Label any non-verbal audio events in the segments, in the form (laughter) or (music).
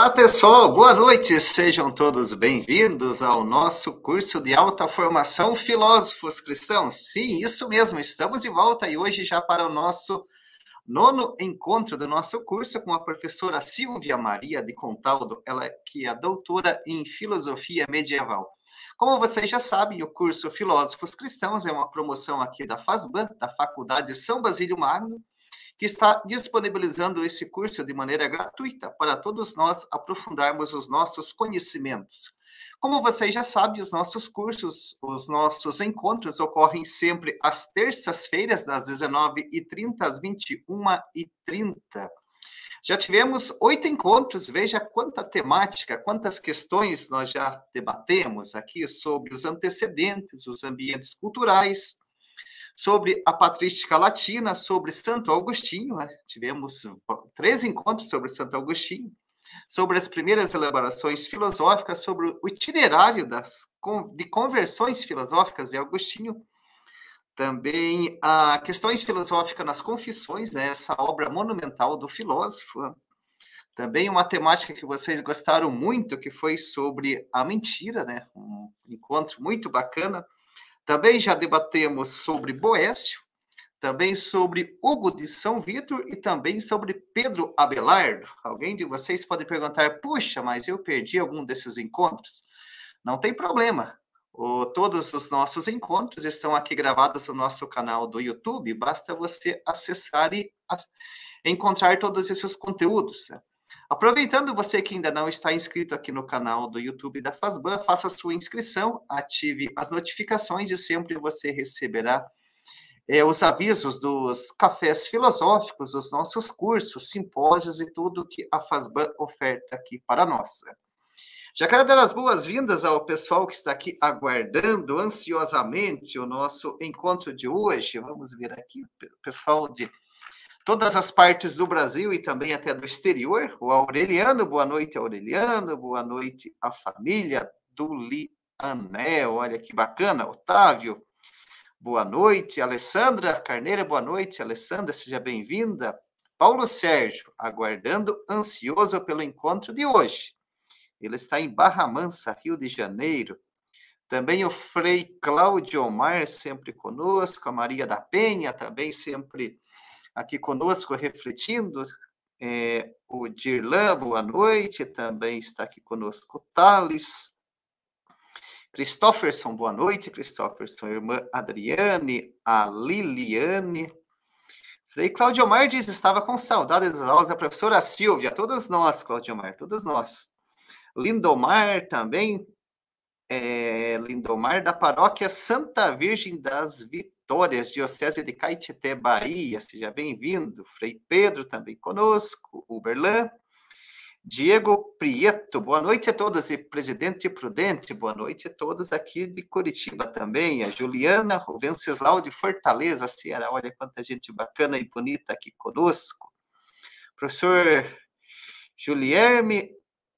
Olá, pessoal, boa noite. Sejam todos bem-vindos ao nosso curso de alta formação Filósofos Cristãos. Sim, isso mesmo, estamos de volta e hoje já para o nosso nono encontro do nosso curso com a professora Silvia Maria de Contaldo, ela que é doutora em filosofia medieval. Como vocês já sabem, o curso Filósofos Cristãos é uma promoção aqui da FASBAN, da Faculdade São Basílio Magno, que está disponibilizando esse curso de maneira gratuita para todos nós aprofundarmos os nossos conhecimentos. Como vocês já sabem, os nossos cursos, os nossos encontros ocorrem sempre às terças-feiras, das 19h30 às 21h30. Já tivemos oito encontros, veja quanta temática, quantas questões nós já debatemos aqui sobre os antecedentes, os ambientes culturais, sobre a patrística latina, sobre Santo Agostinho, né? tivemos três encontros sobre Santo Agostinho, sobre as primeiras elaborações filosóficas, sobre o itinerário das, de conversões filosóficas de Agostinho, também a questões filosóficas nas confissões, né? essa obra monumental do filósofo, também uma temática que vocês gostaram muito, que foi sobre a mentira, né? um encontro muito bacana, também já debatemos sobre Boécio, também sobre Hugo de São Vitor e também sobre Pedro Abelardo. Alguém de vocês pode perguntar: puxa, mas eu perdi algum desses encontros? Não tem problema. O, todos os nossos encontros estão aqui gravados no nosso canal do YouTube. Basta você acessar e encontrar todos esses conteúdos. Né? Aproveitando você que ainda não está inscrito aqui no canal do YouTube da Fazban, faça sua inscrição, ative as notificações e sempre você receberá é, os avisos dos cafés filosóficos, dos nossos cursos, simpósios e tudo que a Fazban oferta aqui para nós. Já quero dar as boas-vindas ao pessoal que está aqui aguardando ansiosamente o nosso encontro de hoje. Vamos ver aqui, pessoal de todas as partes do Brasil e também até do exterior. O Aureliano, boa noite, Aureliano, boa noite a família do Lianel, olha que bacana, Otávio, boa noite, Alessandra Carneira, boa noite, Alessandra, seja bem-vinda. Paulo Sérgio, aguardando ansioso pelo encontro de hoje. Ele está em Barra Mansa, Rio de Janeiro. Também o Frei Cláudio Omar, sempre conosco, a Maria da Penha, também sempre aqui conosco refletindo. É, o Dirlan, boa noite, também está aqui conosco o Thales. Christofferson, boa noite, Christofferson, irmã Adriane, a Liliane. Frei Claudio Mar diz, estava com saudade das aulas da professora Silvia, todas nós, Claudio Mar, todas nós. Lindomar também, é, Lindomar da paróquia Santa Virgem das Vitórias Vitórias, Diocese de Caetité, Bahia. Seja bem-vindo. Frei Pedro também conosco. Uberlan. Diego Prieto, boa noite a todos. E Presidente Prudente, boa noite a todos aqui de Curitiba também. A Juliana Venceslau de Fortaleza, Ceará. Olha quanta gente bacana e bonita aqui conosco. Professor Julierme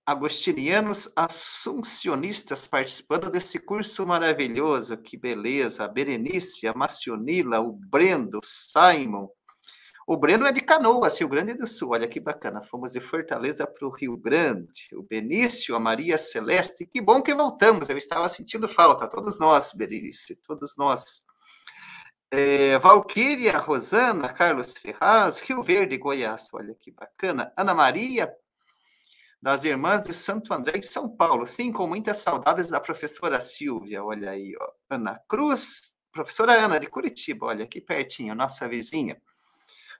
agostinianos assuncionistas participando desse curso maravilhoso. Que beleza! A Berenice, a Macionila, o Brendo, o Simon. O Breno é de Canoas, Rio Grande do Sul. Olha que bacana. Fomos de Fortaleza para o Rio Grande. O Benício, a Maria Celeste. Que bom que voltamos. Eu estava sentindo falta. Todos nós, Berenice, todos nós. É, Valquíria, Rosana, Carlos Ferraz, Rio Verde, Goiás. Olha que bacana. Ana Maria das Irmãs de Santo André, em São Paulo. Sim, com muitas saudades da professora Silvia, olha aí, ó. Ana Cruz, professora Ana de Curitiba, olha aqui pertinho, nossa vizinha.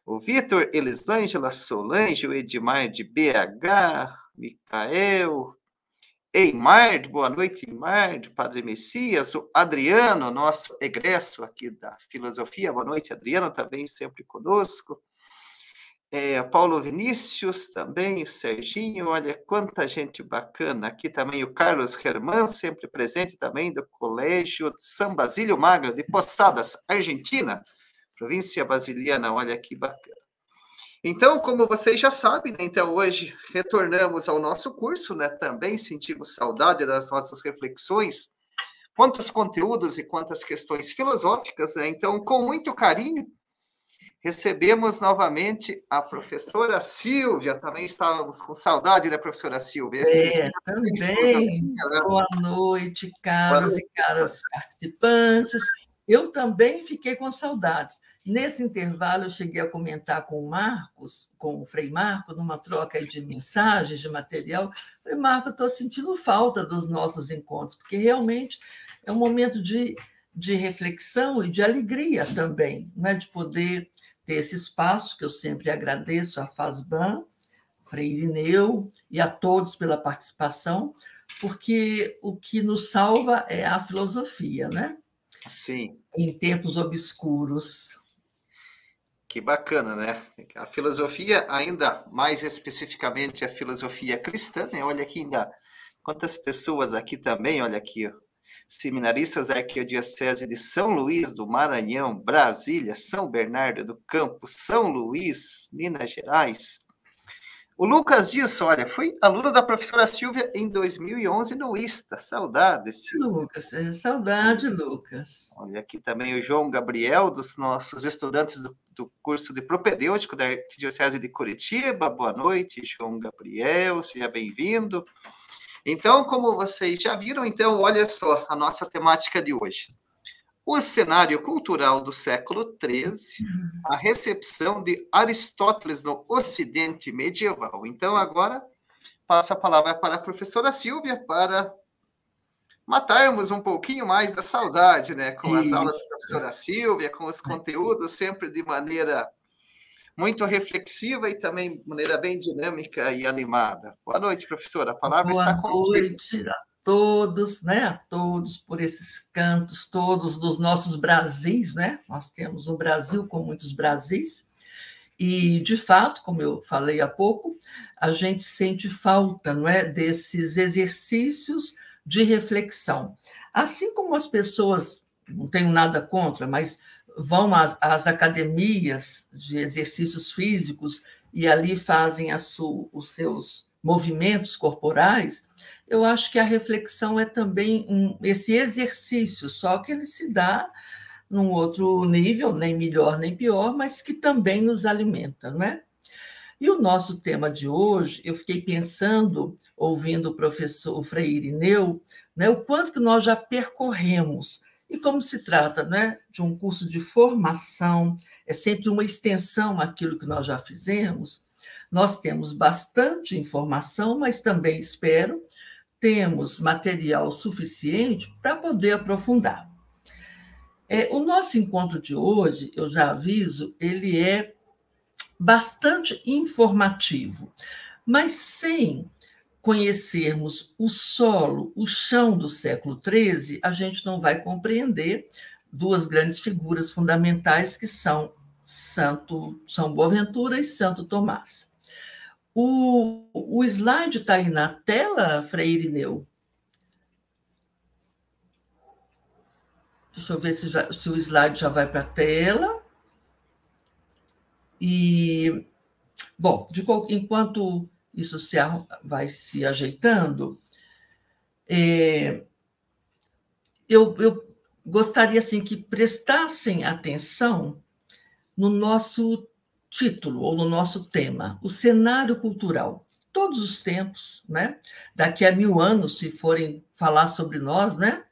O Vitor Elisângela Solange, o Edmar de BH, Micael, Eimar, boa noite, Eimar, Padre Messias, o Adriano, nosso egresso aqui da filosofia, boa noite, Adriano, também sempre conosco é, Paulo Vinícius também, o Serginho, olha quanta gente bacana. Aqui também o Carlos Germán, sempre presente também do Colégio São Basílio Magro de Posadas, Argentina, província basiliana, olha que bacana. Então, como vocês já sabem, né, então hoje retornamos ao nosso curso, né? Também sentimos saudade das nossas reflexões, quantos conteúdos e quantas questões filosóficas, né? Então, com muito carinho, recebemos novamente a professora Silvia, também estávamos com saudade da professora Silvia. É, também. Né? Boa noite, caros e caras participantes. Eu também fiquei com saudades. Nesse intervalo, eu cheguei a comentar com o Marcos, com o Frei Marco, numa troca de mensagens, de material. Falei, Marco, eu estou sentindo falta dos nossos encontros, porque realmente é um momento de, de reflexão e de alegria também, né? de poder ter esse espaço, que eu sempre agradeço à FASBAN, Frei Irineu e a todos pela participação, porque o que nos salva é a filosofia, né? Sim. Em tempos obscuros. Que bacana, né? A filosofia, ainda mais especificamente a filosofia cristã, né? Olha aqui ainda quantas pessoas aqui também, olha aqui, ó. Seminaristas da Arquidiocese de São Luís do Maranhão, Brasília, São Bernardo do Campo, São Luís, Minas Gerais, o Lucas Dias, olha, fui aluno da professora Silvia em 2011 no ISTA. Saudade, Silvia. Lucas, é, saudade, Lucas. Olha aqui também o João Gabriel, dos nossos estudantes do, do curso de propedêutico da Arquidiocese de Curitiba. Boa noite, João Gabriel, seja bem-vindo. Então, como vocês já viram, então, olha só a nossa temática de hoje o cenário cultural do século XIII, a recepção de Aristóteles no Ocidente medieval. Então, agora, passo a palavra para a professora Silvia para matarmos um pouquinho mais da saudade, né? Com as Isso. aulas da professora Silvia, com os conteúdos sempre de maneira muito reflexiva e também de maneira bem dinâmica e animada. Boa noite, professora. A palavra Boa está contigo. Boa noite todos, né, a todos por esses cantos todos dos nossos Brasis, né? Nós temos um Brasil com muitos Brasis. E, de fato, como eu falei há pouco, a gente sente falta, não é, desses exercícios de reflexão. Assim como as pessoas, não tenho nada contra, mas vão às, às academias de exercícios físicos e ali fazem su, os seus movimentos corporais, eu acho que a reflexão é também um, esse exercício, só que ele se dá num outro nível, nem melhor nem pior, mas que também nos alimenta, não é? E o nosso tema de hoje, eu fiquei pensando, ouvindo o professor o Frei Irineu, né, o quanto que nós já percorremos. E como se trata né, de um curso de formação, é sempre uma extensão àquilo que nós já fizemos, nós temos bastante informação, mas também espero temos material suficiente para poder aprofundar. É, o nosso encontro de hoje, eu já aviso, ele é bastante informativo, mas sem conhecermos o solo, o chão do século XIII, a gente não vai compreender duas grandes figuras fundamentais que são Santo São Boaventura e Santo Tomás. O, o slide está aí na tela, Freire Neu? Deixa eu ver se, já, se o slide já vai para a tela. E, bom, de, enquanto isso se, vai se ajeitando, é, eu, eu gostaria assim que prestassem atenção no nosso título ou no nosso tema, o cenário cultural. Todos os tempos, né? Daqui a mil anos, se forem falar sobre nós, né?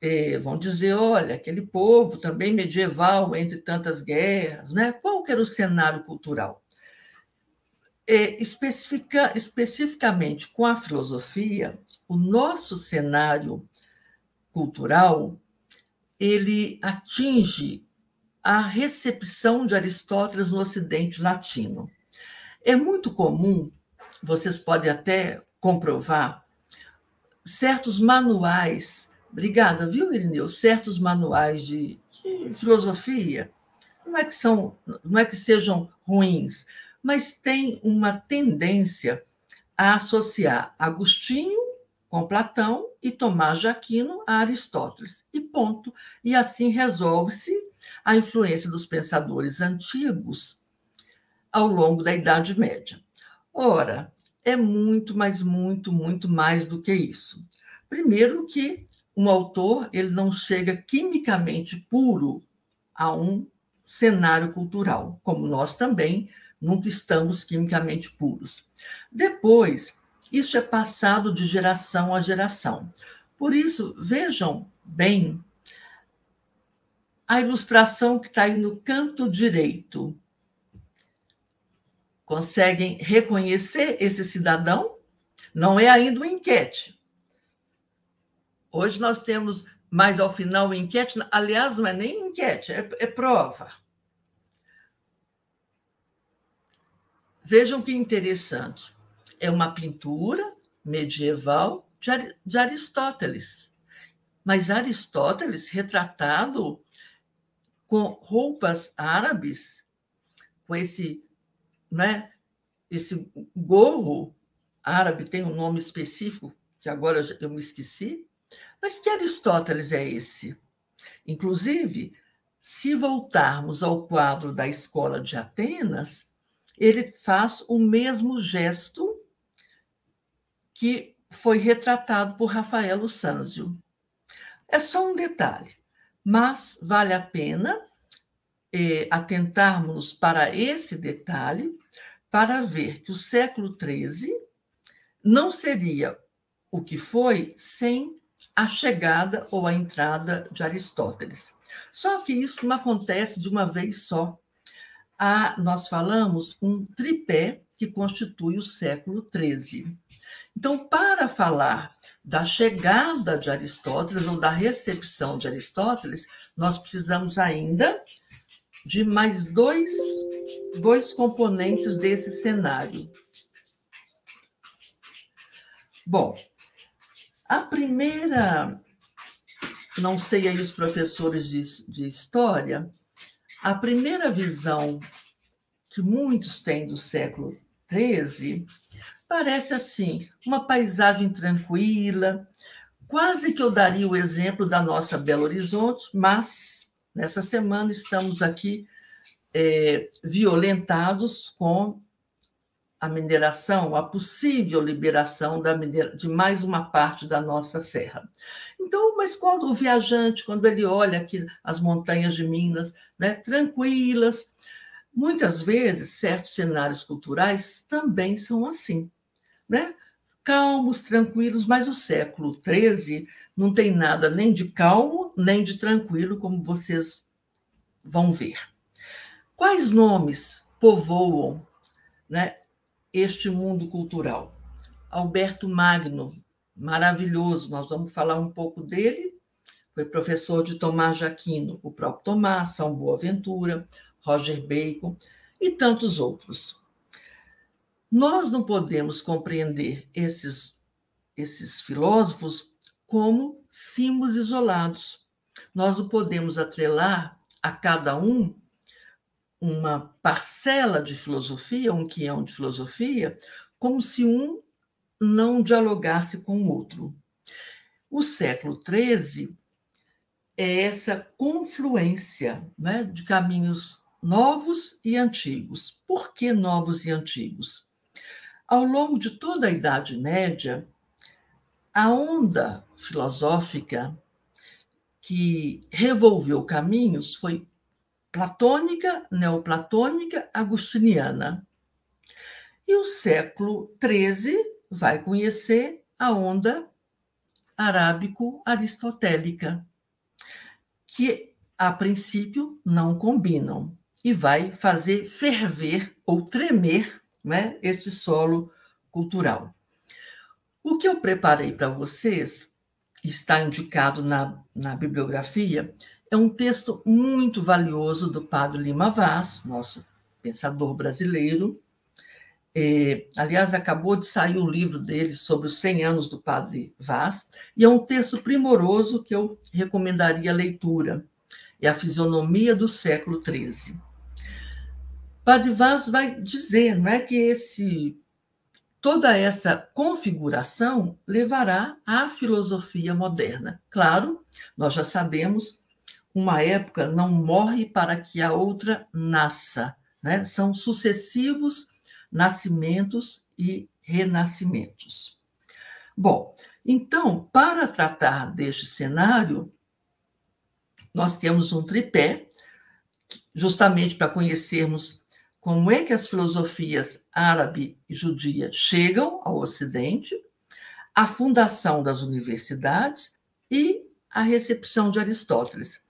É, vão dizer, olha, aquele povo também medieval, entre tantas guerras, né? Qual que era o cenário cultural? É, especifica, especificamente com a filosofia, o nosso cenário cultural ele atinge a recepção de Aristóteles no Ocidente Latino. É muito comum, vocês podem até comprovar, certos manuais, obrigada, viu, Irineu? Certos manuais de, de filosofia, não é que são, não é que sejam ruins, mas tem uma tendência a associar Agostinho com Platão e Tomás de Aquino a Aristóteles. E ponto. E assim resolve-se a influência dos pensadores antigos ao longo da Idade Média. Ora, é muito, mas muito, muito mais do que isso. Primeiro que um autor ele não chega quimicamente puro a um cenário cultural, como nós também nunca estamos quimicamente puros. Depois, isso é passado de geração a geração. Por isso, vejam bem a ilustração que está aí no canto direito. Conseguem reconhecer esse cidadão? Não é ainda uma enquete. Hoje nós temos mais ao final enquete. Aliás, não é nem enquete, é, é prova. Vejam que interessante. É uma pintura medieval de Aristóteles. Mas Aristóteles retratado com roupas árabes, com esse, né, esse gorro árabe, tem um nome específico, que agora eu me esqueci. Mas que Aristóteles é esse? Inclusive, se voltarmos ao quadro da escola de Atenas, ele faz o mesmo gesto que foi retratado por Rafael Sanzio. É só um detalhe, mas vale a pena eh, atentarmos para esse detalhe para ver que o século XIII não seria o que foi sem a chegada ou a entrada de Aristóteles. Só que isso não acontece de uma vez só nós falamos, um tripé que constitui o século XIII. Então, para falar da chegada de Aristóteles ou da recepção de Aristóteles, nós precisamos ainda de mais dois, dois componentes desse cenário. Bom, a primeira, não sei aí os professores de, de história, a primeira visão que muitos têm do século XIII parece assim, uma paisagem tranquila, quase que eu daria o exemplo da nossa Belo Horizonte, mas nessa semana estamos aqui é, violentados com a mineração, a possível liberação da de mais uma parte da nossa serra. Então, mas quando o viajante, quando ele olha aqui as montanhas de Minas, né, tranquilas, muitas vezes certos cenários culturais também são assim, né? Calmos, tranquilos, mas o século XIII não tem nada nem de calmo nem de tranquilo, como vocês vão ver. Quais nomes povoam né, este mundo cultural. Alberto Magno, maravilhoso, nós vamos falar um pouco dele. Foi professor de Tomás de Aquino, o próprio Tomás, São Boaventura, Roger Bacon e tantos outros. Nós não podemos compreender esses, esses filósofos como símbolos isolados. Nós não podemos atrelar a cada um uma parcela de filosofia, um quião de filosofia, como se um não dialogasse com o outro. O século XIII é essa confluência né, de caminhos novos e antigos. Por que novos e antigos? Ao longo de toda a Idade Média, a onda filosófica que revolveu caminhos foi platônica, neoplatônica, agustiniana. E o século XIII vai conhecer a onda arábico-aristotélica, que a princípio não combinam e vai fazer ferver ou tremer né, esse solo cultural. O que eu preparei para vocês está indicado na, na bibliografia é um texto muito valioso do padre Lima Vaz, nosso pensador brasileiro. É, aliás, acabou de sair o livro dele sobre os 100 anos do padre Vaz, e é um texto primoroso que eu recomendaria a leitura. É a fisionomia do século XIII. Padre Vaz vai dizer não é, que esse, toda essa configuração levará à filosofia moderna. Claro, nós já sabemos uma época não morre para que a outra nasça. Né? São sucessivos nascimentos e renascimentos. Bom, então, para tratar deste cenário, nós temos um tripé justamente para conhecermos como é que as filosofias árabe e judia chegam ao Ocidente, a fundação das universidades e a recepção de Aristóteles.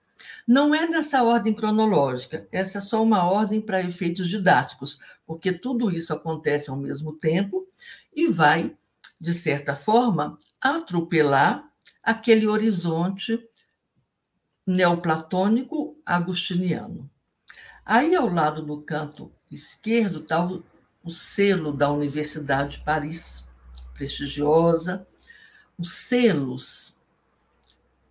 Não é nessa ordem cronológica, essa é só uma ordem para efeitos didáticos, porque tudo isso acontece ao mesmo tempo e vai, de certa forma, atropelar aquele horizonte neoplatônico agustiniano. Aí, ao lado do canto esquerdo, está o, o selo da Universidade de Paris, prestigiosa, os selos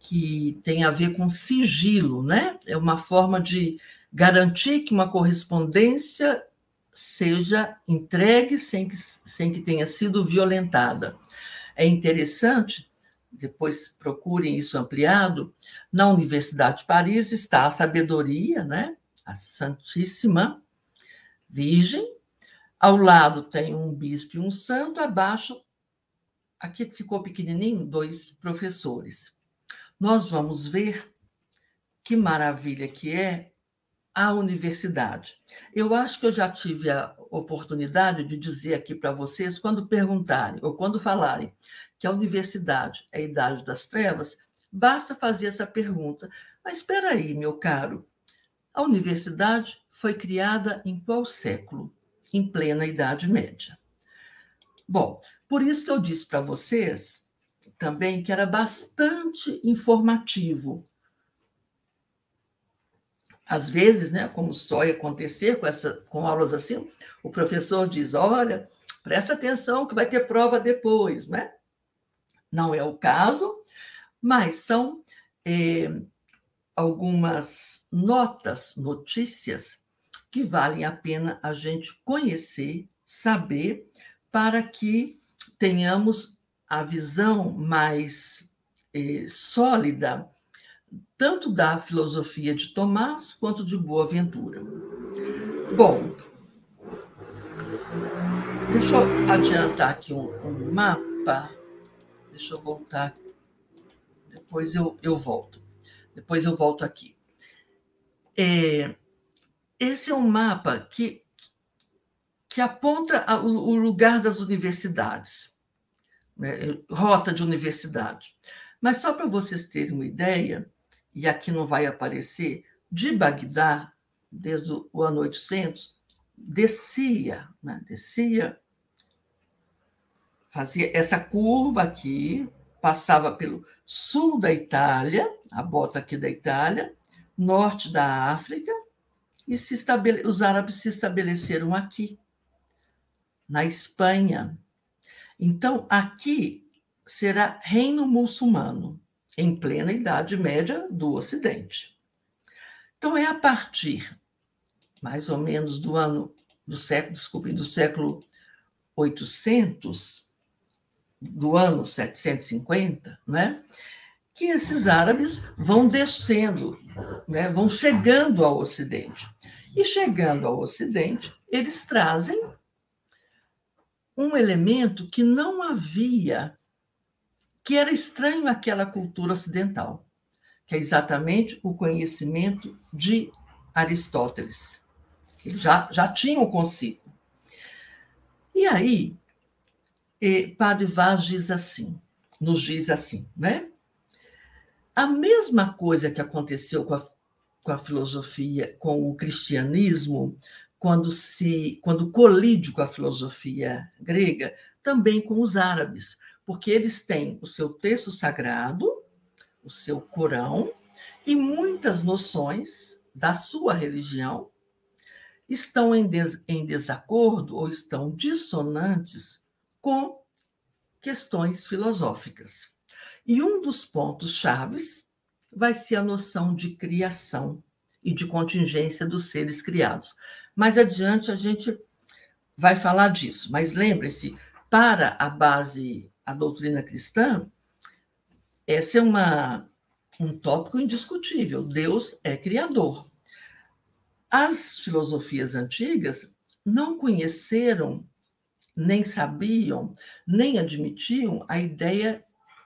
que tem a ver com sigilo, né? É uma forma de garantir que uma correspondência seja entregue sem que, sem que tenha sido violentada. É interessante, depois procurem isso ampliado, na Universidade de Paris está a sabedoria, né? a Santíssima Virgem, ao lado tem um bispo e um santo, abaixo, aqui ficou pequenininho, dois professores nós vamos ver que maravilha que é a universidade. Eu acho que eu já tive a oportunidade de dizer aqui para vocês, quando perguntarem ou quando falarem que a universidade é a idade das trevas, basta fazer essa pergunta. Mas espera aí, meu caro, a universidade foi criada em qual século? Em plena Idade Média. Bom, por isso que eu disse para vocês também que era bastante informativo. Às vezes, né, como só ia acontecer com, essa, com aulas assim, o professor diz: olha, presta atenção que vai ter prova depois, né? Não é o caso, mas são é, algumas notas, notícias que valem a pena a gente conhecer, saber, para que tenhamos a visão mais eh, sólida, tanto da filosofia de Tomás quanto de Boaventura. Bom, deixa eu adiantar aqui um, um mapa. Deixa eu voltar. Depois eu, eu volto. Depois eu volto aqui. É, esse é um mapa que, que aponta o lugar das universidades né, rota de universidade. Mas só para vocês terem uma ideia, e aqui não vai aparecer, de Bagdá, desde o ano 800, descia, né, descia, fazia essa curva aqui, passava pelo sul da Itália, a bota aqui da Itália, norte da África, e estabele... os árabes se estabeleceram aqui, na Espanha, então, aqui será reino muçulmano, em plena Idade Média do Ocidente. Então, é a partir, mais ou menos, do ano, do século, desculpe, do século 800, do ano 750, né? que esses árabes vão descendo, né? vão chegando ao Ocidente. E chegando ao Ocidente, eles trazem um elemento que não havia, que era estranho àquela cultura ocidental, que é exatamente o conhecimento de Aristóteles, que já, já tinham consigo. E aí, Padre Vaz diz assim, nos diz assim, né? A mesma coisa que aconteceu com a, com a filosofia, com o cristianismo, quando se quando colide com a filosofia grega, também com os árabes, porque eles têm o seu texto sagrado, o seu Corão e muitas noções da sua religião estão em, des, em desacordo ou estão dissonantes com questões filosóficas. E um dos pontos chaves vai ser a noção de criação e de contingência dos seres criados. Mais adiante a gente vai falar disso, mas lembre-se, para a base, a doutrina cristã, esse é uma, um tópico indiscutível. Deus é criador. As filosofias antigas não conheceram, nem sabiam, nem admitiam a ideia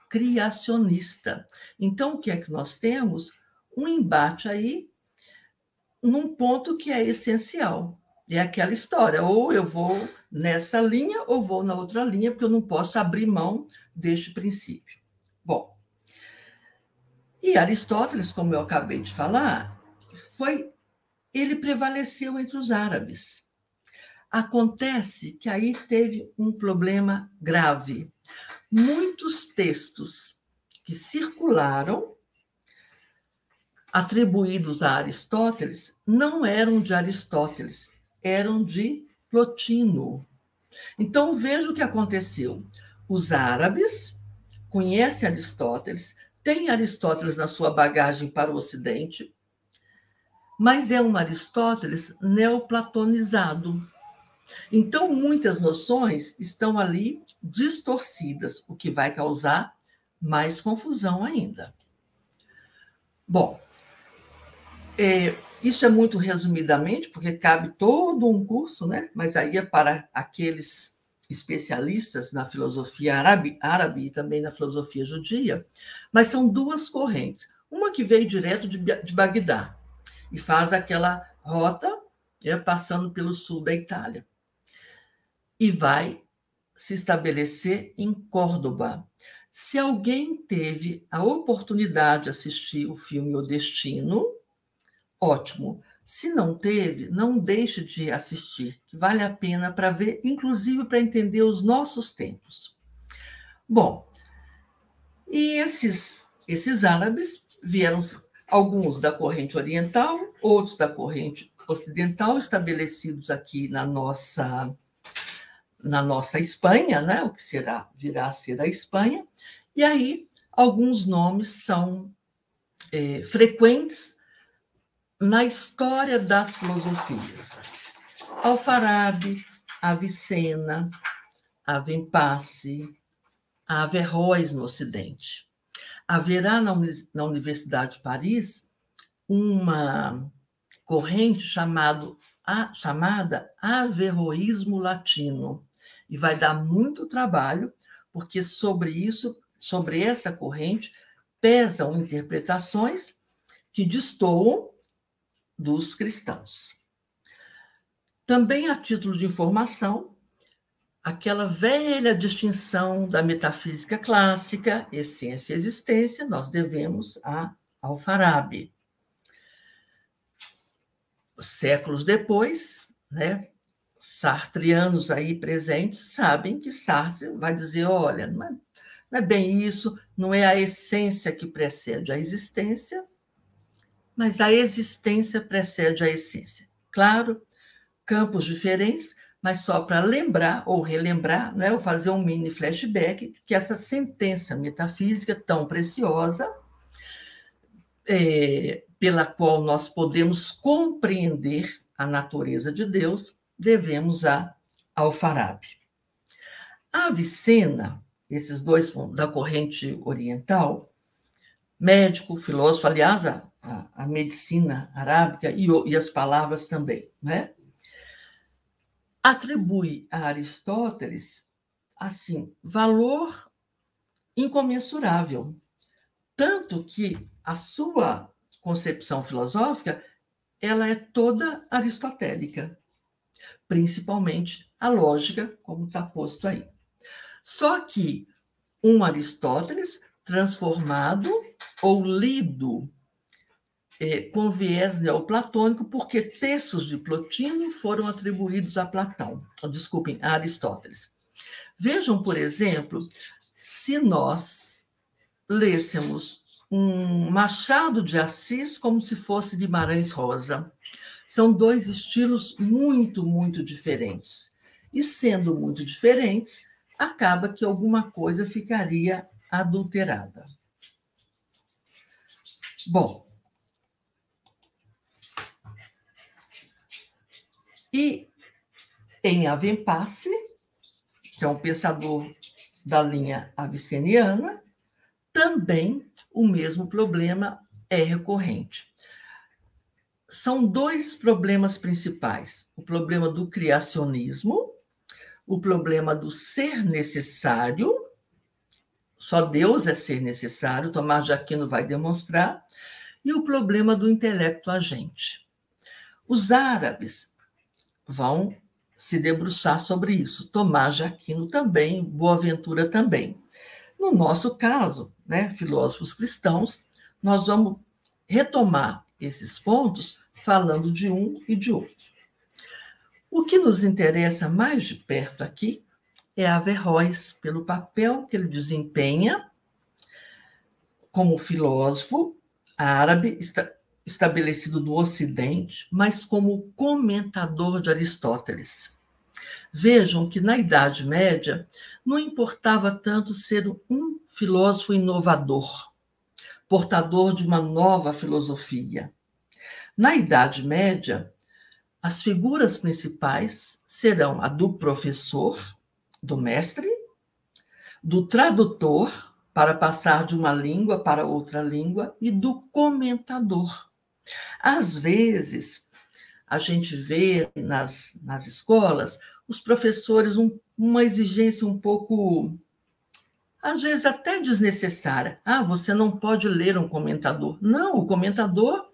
criacionista. Então, o que é que nós temos? Um embate aí num ponto que é essencial. É aquela história, ou eu vou nessa linha ou vou na outra linha, porque eu não posso abrir mão deste princípio. Bom, e Aristóteles, como eu acabei de falar, foi ele prevaleceu entre os árabes. Acontece que aí teve um problema grave. Muitos textos que circularam atribuídos a Aristóteles não eram de Aristóteles, eram de Plotino. Então veja o que aconteceu. Os árabes conhecem Aristóteles, têm Aristóteles na sua bagagem para o Ocidente, mas é um Aristóteles neoplatonizado. Então, muitas noções estão ali distorcidas, o que vai causar mais confusão ainda. Bom, é, isso é muito resumidamente, porque cabe todo um curso, né? mas aí é para aqueles especialistas na filosofia árabe, árabe e também na filosofia judia, mas são duas correntes. Uma que veio direto de, de Bagdá e faz aquela rota é, passando pelo sul da Itália e vai se estabelecer em Córdoba. Se alguém teve a oportunidade de assistir o filme O Destino, ótimo. Se não teve, não deixe de assistir, vale a pena para ver, inclusive para entender os nossos tempos. Bom, e esses, esses árabes vieram, alguns da corrente oriental, outros da corrente ocidental, estabelecidos aqui na nossa na nossa Espanha, né? o que será virá a ser a Espanha, e aí alguns nomes são é, frequentes na história das filosofias. Alfarabi, Avicena, Avempasse, Averroes no Ocidente. Haverá na, Universidade de Paris uma corrente chamado, a, chamada Averroísmo Latino, e vai dar muito trabalho, porque sobre isso, sobre essa corrente, pesam interpretações que destoam dos cristãos. Também a título de informação, aquela velha distinção da metafísica clássica, essência e existência, nós devemos a Alfarabi. Séculos depois, né, sartrianos aí presentes sabem que Sartre vai dizer, olha, não é, não é bem isso, não é a essência que precede a existência, mas a existência precede a essência. Claro, campos diferentes, mas só para lembrar ou relembrar, né, ou fazer um mini flashback, que essa sentença metafísica tão preciosa, é, pela qual nós podemos compreender a natureza de Deus, devemos a Alfarabi. Avicena, esses dois da corrente oriental, médico, filósofo, aliás, a, a medicina arábica e, e, as palavras também, né? atribui a Aristóteles assim valor incomensurável, tanto que a sua concepção filosófica ela é toda aristotélica, principalmente a lógica, como está posto aí. Só que um Aristóteles transformado ou lido é, com viés neoplatônico, porque textos de Plotino foram atribuídos a Platão, desculpem, a Aristóteles. Vejam, por exemplo, se nós lêssemos um Machado de Assis como se fosse Guimarães Rosa. São dois estilos muito, muito diferentes. E sendo muito diferentes, acaba que alguma coisa ficaria adulterada. Bom, e em Avempasse, que é um pensador da linha aviceniana, também o mesmo problema é recorrente. São dois problemas principais: o problema do criacionismo, o problema do ser necessário só Deus é ser necessário, Tomás de Aquino vai demonstrar, e o problema do intelecto agente. Os árabes vão se debruçar sobre isso. Tomás de Aquino também, Boaventura também. No nosso caso, né, filósofos cristãos, nós vamos retomar esses pontos falando de um e de outro. O que nos interessa mais de perto aqui é Averroes, pelo papel que ele desempenha como filósofo árabe estabelecido no Ocidente, mas como comentador de Aristóteles. Vejam que na Idade Média não importava tanto ser um filósofo inovador, portador de uma nova filosofia. Na Idade Média, as figuras principais serão a do professor, do mestre, do tradutor, para passar de uma língua para outra língua, e do comentador. Às vezes, a gente vê nas, nas escolas os professores um, uma exigência um pouco, às vezes até desnecessária. Ah, você não pode ler um comentador. Não, o comentador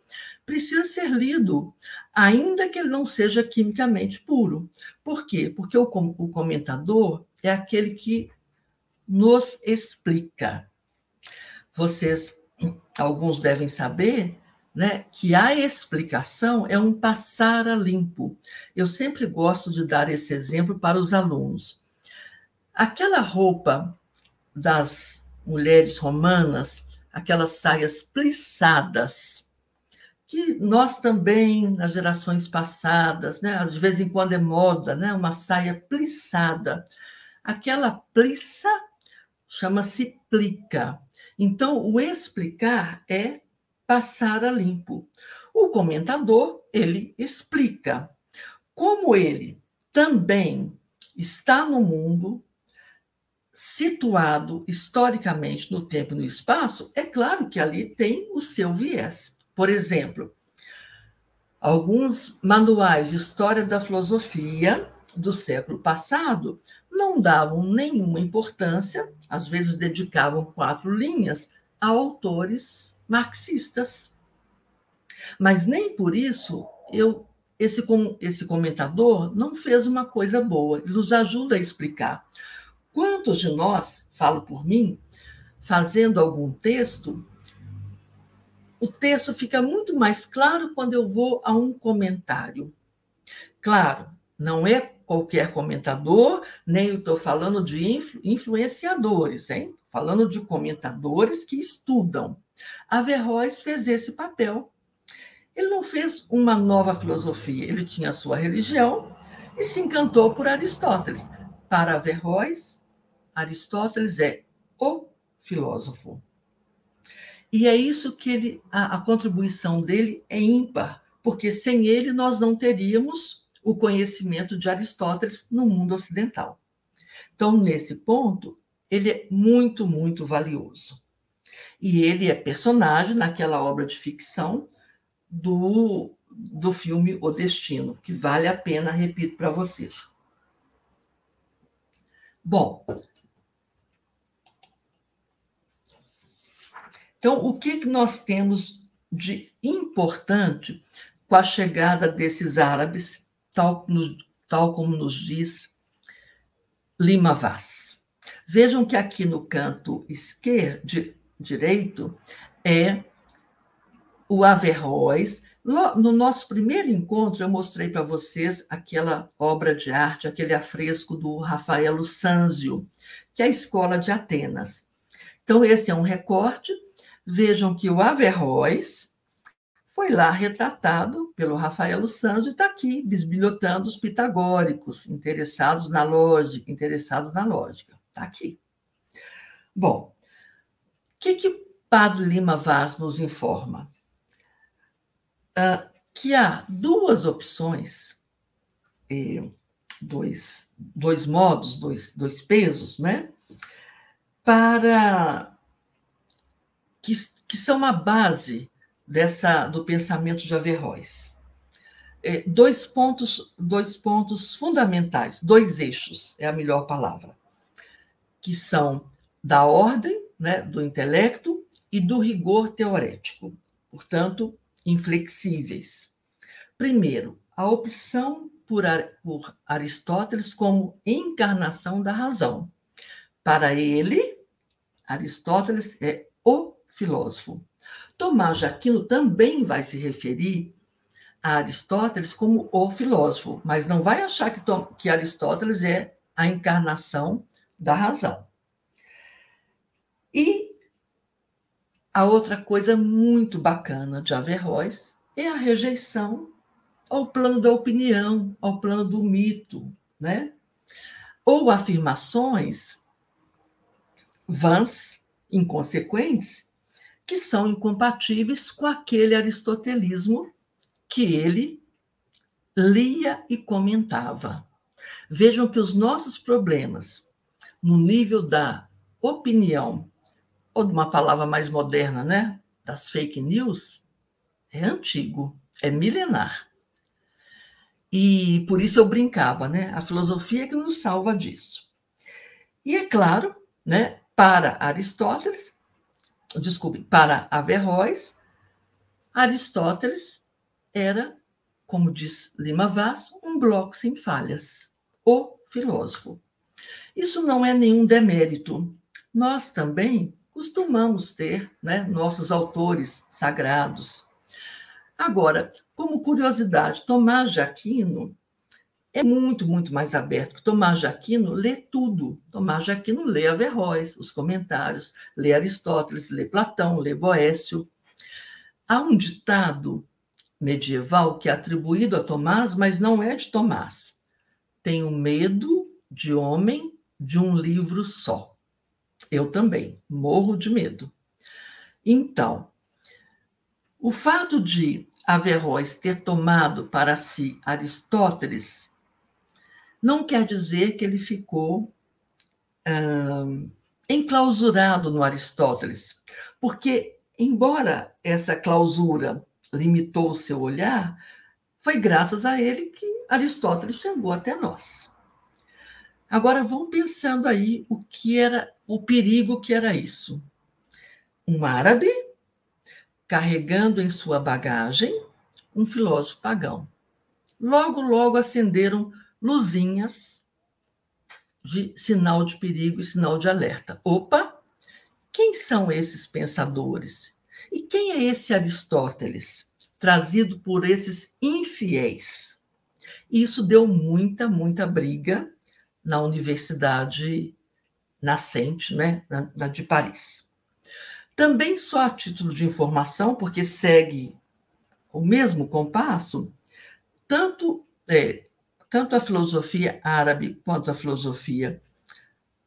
precisa ser lido, ainda que ele não seja quimicamente puro. Por quê? Porque o, o comentador é aquele que nos explica. Vocês, alguns devem saber, né, que a explicação é um passar a limpo. Eu sempre gosto de dar esse exemplo para os alunos. Aquela roupa das mulheres romanas, aquelas saias plissadas, que nós também, nas gerações passadas, né, de vez em quando é moda, né, uma saia plissada. Aquela plissa chama-se plica. Então, o explicar é passar a limpo. O comentador, ele explica. Como ele também está no mundo, situado historicamente no tempo e no espaço, é claro que ali tem o seu viés. Por exemplo, alguns manuais de história da filosofia do século passado não davam nenhuma importância, às vezes dedicavam quatro linhas a autores marxistas. Mas nem por isso eu esse, esse comentador não fez uma coisa boa, ele nos ajuda a explicar. Quantos de nós, falo por mim, fazendo algum texto, o texto fica muito mais claro quando eu vou a um comentário. Claro, não é qualquer comentador, nem estou falando de influ, influenciadores, hein? Falando de comentadores que estudam. Averroes fez esse papel. Ele não fez uma nova filosofia, ele tinha sua religião e se encantou por Aristóteles. Para Averroes, Aristóteles é o filósofo. E é isso que ele, a, a contribuição dele é ímpar, porque sem ele nós não teríamos o conhecimento de Aristóteles no mundo ocidental. Então, nesse ponto, ele é muito, muito valioso. E ele é personagem naquela obra de ficção do, do filme O Destino, que vale a pena, repito para vocês. Bom, Então, o que, que nós temos de importante com a chegada desses árabes, tal, tal como nos diz Lima Vaz? Vejam que aqui no canto esquerdo, direito, é o Averroes. No nosso primeiro encontro, eu mostrei para vocês aquela obra de arte, aquele afresco do Rafael Sanzio, que é a Escola de Atenas. Então, esse é um recorte Vejam que o Averroes foi lá retratado pelo Rafael Santos e está aqui bisbilhotando os pitagóricos, interessados na lógica, interessados na lógica. Está aqui. Bom, que, que o Padre Lima Vaz nos informa? Uh, que há duas opções, dois, dois modos, dois, dois pesos, né? Para que, que são a base dessa do pensamento de Averroes. É, dois pontos, dois pontos fundamentais, dois eixos é a melhor palavra, que são da ordem, né, do intelecto e do rigor teorético, portanto, inflexíveis. Primeiro, a opção por, por Aristóteles como encarnação da razão. Para ele, Aristóteles é o filósofo. Tomás de Aquino também vai se referir a Aristóteles como o filósofo, mas não vai achar que, que Aristóteles é a encarnação da razão. E a outra coisa muito bacana de Averroes é a rejeição ao plano da opinião, ao plano do mito, né? Ou afirmações vãs, inconsequentes, que são incompatíveis com aquele aristotelismo que ele lia e comentava. Vejam que os nossos problemas, no nível da opinião, ou de uma palavra mais moderna, né? Das fake news, é antigo, é milenar. E por isso eu brincava, né? A filosofia é que nos salva disso. E é claro, né, para Aristóteles, desculpe, para Averroes, Aristóteles era, como diz Lima Vaz, um bloco sem falhas, o filósofo. Isso não é nenhum demérito. Nós também costumamos ter né, nossos autores sagrados. Agora, como curiosidade, Tomás de Aquino é muito, muito mais aberto. Tomás de Aquino lê tudo. Tomás de Aquino lê Averroes, os comentários, lê Aristóteles, lê Platão, lê Boécio. Há um ditado medieval que é atribuído a Tomás, mas não é de Tomás. Tenho medo de homem de um livro só. Eu também morro de medo. Então, o fato de Averroes ter tomado para si Aristóteles não quer dizer que ele ficou hum, enclausurado no Aristóteles, porque, embora essa clausura limitou o seu olhar, foi graças a ele que Aristóteles chegou até nós. Agora vão pensando aí o que era o perigo que era isso. Um árabe carregando em sua bagagem um filósofo pagão. Logo, logo acenderam luzinhas de sinal de perigo e sinal de alerta. Opa! Quem são esses pensadores? E quem é esse Aristóteles, trazido por esses infiéis? Isso deu muita, muita briga na universidade nascente, né, na, na de Paris. Também só a título de informação, porque segue o mesmo compasso, tanto, é, tanto a filosofia árabe quanto a filosofia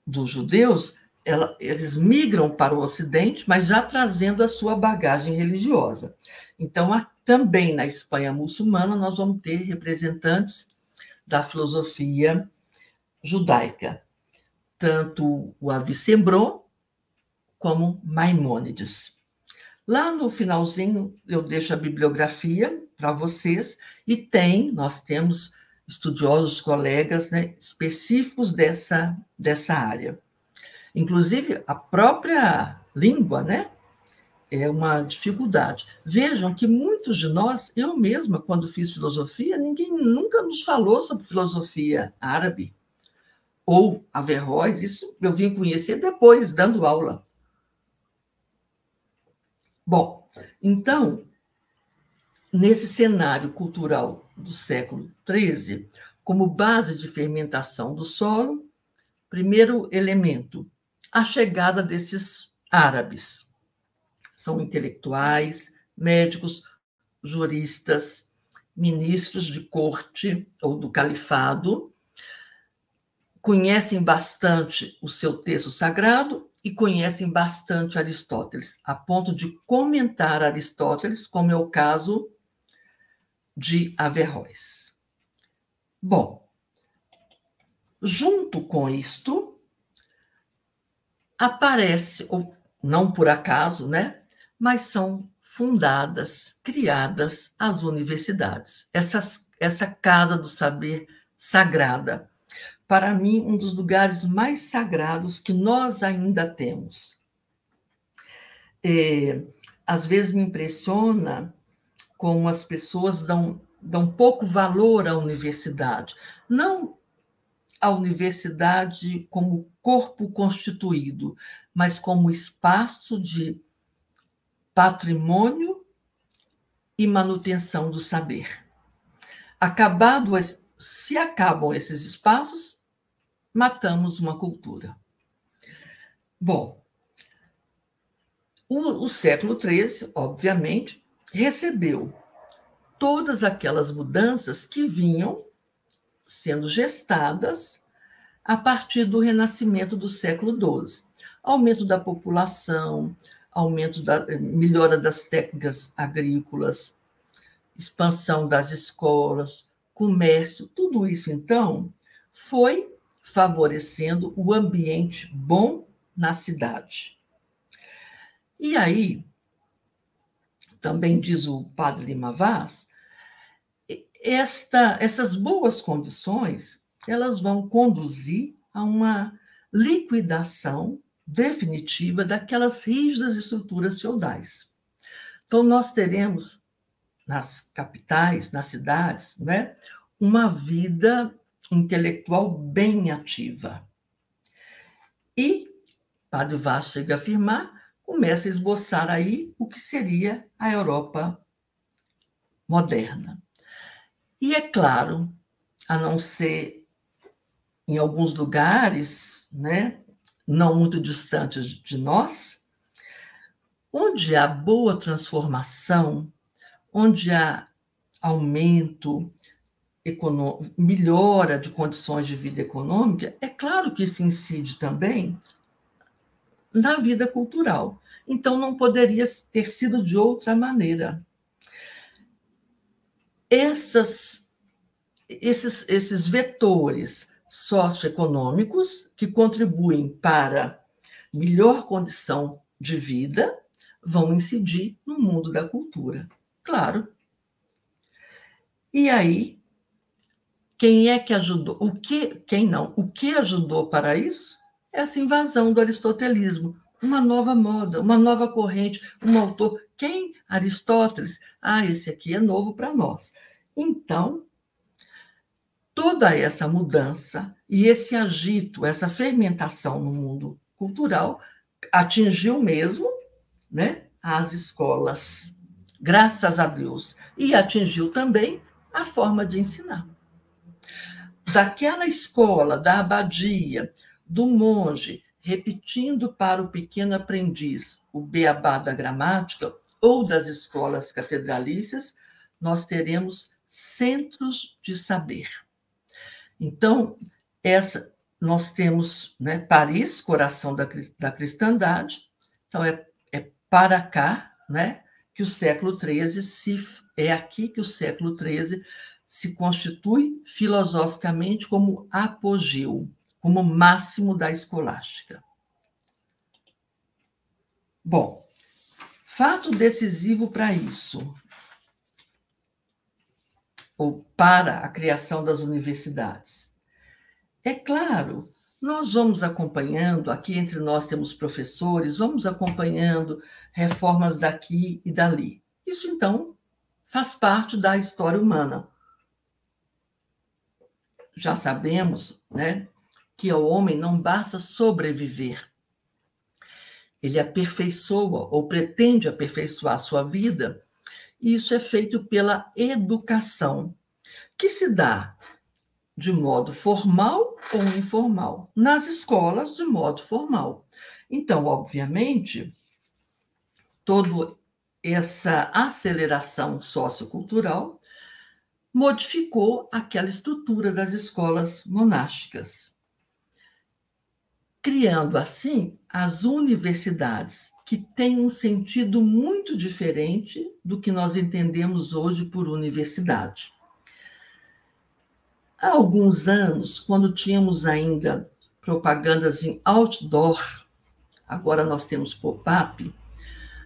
dos judeus, ela, eles migram para o Ocidente, mas já trazendo a sua bagagem religiosa. Então, a, também na Espanha muçulmana, nós vamos ter representantes da filosofia judaica, tanto o Avicembron, como Maimônides. Lá no finalzinho eu deixo a bibliografia para vocês e tem, nós temos estudiosos, colegas né, específicos dessa, dessa área. Inclusive, a própria língua né, é uma dificuldade. Vejam que muitos de nós, eu mesma, quando fiz filosofia, ninguém nunca nos falou sobre filosofia árabe ou Averroes, isso eu vim conhecer depois, dando aula. Bom, então, nesse cenário cultural do século XIII, como base de fermentação do solo, primeiro elemento, a chegada desses árabes. São intelectuais, médicos, juristas, ministros de corte ou do califado, conhecem bastante o seu texto sagrado e conhecem bastante Aristóteles, a ponto de comentar Aristóteles, como é o caso de Averroes. Bom, junto com isto, aparece, ou não por acaso, né? Mas são fundadas, criadas as universidades. Essas, essa casa do saber sagrada, para mim, um dos lugares mais sagrados que nós ainda temos. É, às vezes me impressiona como as pessoas dão dão pouco valor à universidade. Não a universidade como corpo constituído, mas como espaço de patrimônio e manutenção do saber. Acabado, se acabam esses espaços, matamos uma cultura. Bom, o, o século XIII, obviamente, recebeu todas aquelas mudanças que vinham sendo gestadas a partir do renascimento do século XII. Aumento da população, aumento da melhora das técnicas agrícolas, expansão das escolas, comércio, tudo isso então foi favorecendo o ambiente bom na cidade. E aí, também diz o padre Lima Vaz, esta, essas boas condições elas vão conduzir a uma liquidação definitiva daquelas rígidas estruturas feudais. Então, nós teremos nas capitais, nas cidades, né, uma vida intelectual bem ativa. E, Padre Vaz chega a afirmar, começa a esboçar aí o que seria a Europa moderna. E é claro, a não ser em alguns lugares, né, não muito distantes de nós, onde há boa transformação, onde há aumento, melhora de condições de vida econômica, é claro que isso incide também na vida cultural. Então, não poderia ter sido de outra maneira essas, esses, esses vetores socioeconômicos que contribuem para melhor condição de vida vão incidir no mundo da cultura. Claro. E aí, quem é que ajudou? O que, quem não? O que ajudou para isso? Essa invasão do aristotelismo, uma nova moda, uma nova corrente, um autor. Quem? Aristóteles. Ah, esse aqui é novo para nós. Então, toda essa mudança e esse agito, essa fermentação no mundo cultural atingiu mesmo né, as escolas, graças a Deus, e atingiu também a forma de ensinar. Daquela escola, da abadia, do monge, repetindo para o pequeno aprendiz o beabá da gramática, ou das escolas catedralícias, nós teremos centros de saber. Então, essa nós temos né, Paris, coração da, da cristandade, então é, é para cá né, que o século XIII se é aqui que o século XIII se constitui filosoficamente como apogeu, como máximo da escolástica. Bom, fato decisivo para isso, ou para a criação das universidades. É claro, nós vamos acompanhando, aqui entre nós temos professores, vamos acompanhando reformas daqui e dali. Isso, então, faz parte da história humana. Já sabemos né, que ao homem não basta sobreviver, ele aperfeiçoa ou pretende aperfeiçoar a sua vida, e isso é feito pela educação, que se dá de modo formal ou informal, nas escolas de modo formal. Então, obviamente, toda essa aceleração sociocultural modificou aquela estrutura das escolas monásticas criando assim as universidades, que têm um sentido muito diferente do que nós entendemos hoje por universidade. Há alguns anos, quando tínhamos ainda propagandas em outdoor, agora nós temos pop-up,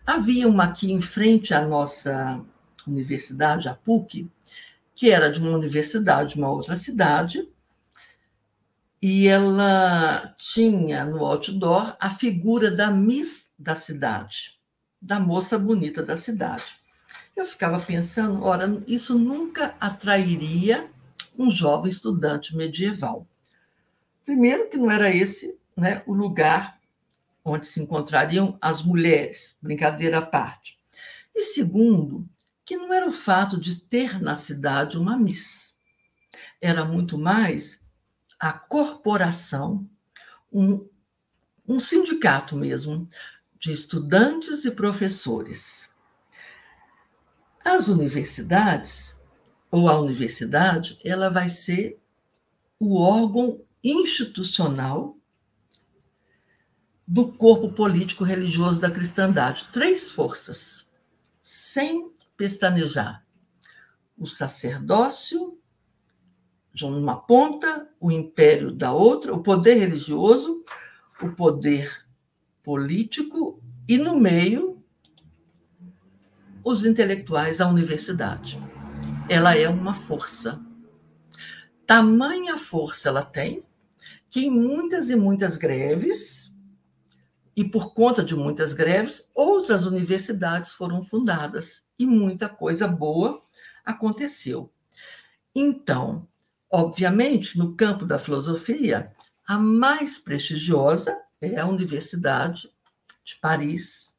havia uma aqui em frente à nossa universidade, a PUC, que era de uma universidade de uma outra cidade, e ela tinha no outdoor a figura da Miss da cidade, da moça bonita da cidade. Eu ficava pensando, ora, isso nunca atrairia um jovem estudante medieval. Primeiro, que não era esse né, o lugar onde se encontrariam as mulheres, brincadeira à parte. E segundo, que não era o fato de ter na cidade uma miss, era muito mais a corporação, um, um sindicato mesmo, de estudantes e professores. As universidades, ou a universidade, ela vai ser o órgão institucional do corpo político religioso da cristandade. Três forças, sem pestanejar: o sacerdócio, de uma ponta, o império da outra, o poder religioso, o poder político e, no meio, os intelectuais, a universidade. Ela é uma força. Tamanha força ela tem que, em muitas e muitas greves, e por conta de muitas greves, outras universidades foram fundadas e muita coisa boa aconteceu. Então, obviamente, no campo da filosofia, a mais prestigiosa é a Universidade de Paris,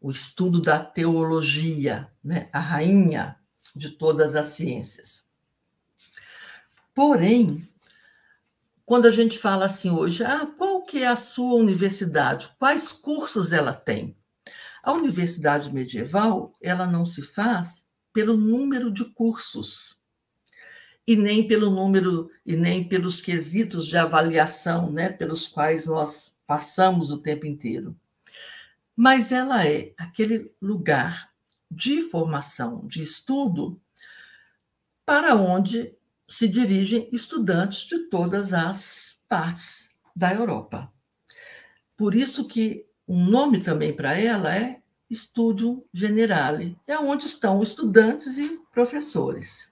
o estudo da teologia, né? a rainha de todas as ciências. Porém, quando a gente fala assim hoje, ah, qual que é a sua universidade? Quais cursos ela tem? A universidade medieval, ela não se faz pelo número de cursos e nem pelo número e nem pelos quesitos de avaliação, né, pelos quais nós passamos o tempo inteiro. Mas ela é aquele lugar de formação, de estudo, para onde se dirigem estudantes de todas as partes da Europa. Por isso que um nome também para ela é Studium Generale, é onde estão estudantes e professores.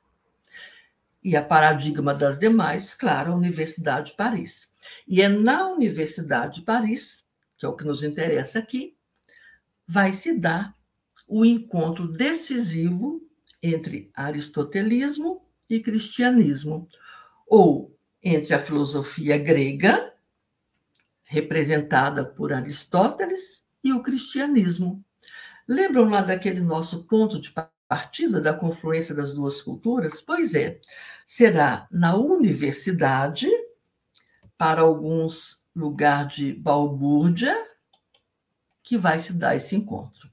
E a paradigma das demais, claro, a Universidade de Paris. E é na Universidade de Paris, que é o que nos interessa aqui, vai se dar o encontro decisivo entre aristotelismo e cristianismo, ou entre a filosofia grega, representada por Aristóteles, e o cristianismo. Lembram lá daquele nosso ponto de partida da confluência das duas culturas? Pois é, será na universidade, para alguns lugar de balbúrdia, que vai se dar esse encontro.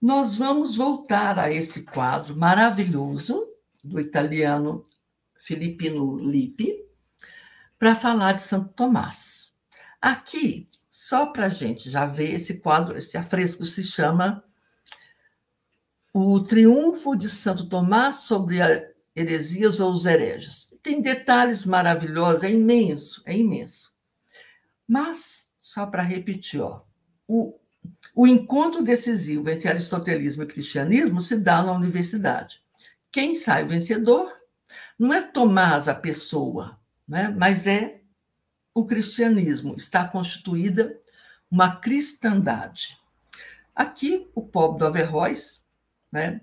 Nós vamos voltar a esse quadro maravilhoso do italiano Filippino Lippi para falar de Santo Tomás. Aqui, só para a gente já ver esse quadro, esse afresco se chama O Triunfo de Santo Tomás sobre heresias ou os hereges. Tem detalhes maravilhosos, é imenso, é imenso. Mas, só para repetir, ó, o o encontro decisivo entre aristotelismo e cristianismo se dá na universidade. Quem sai vencedor não é Tomás a pessoa, né? mas é o cristianismo. Está constituída uma cristandade. Aqui, o pobre do Averroes, né?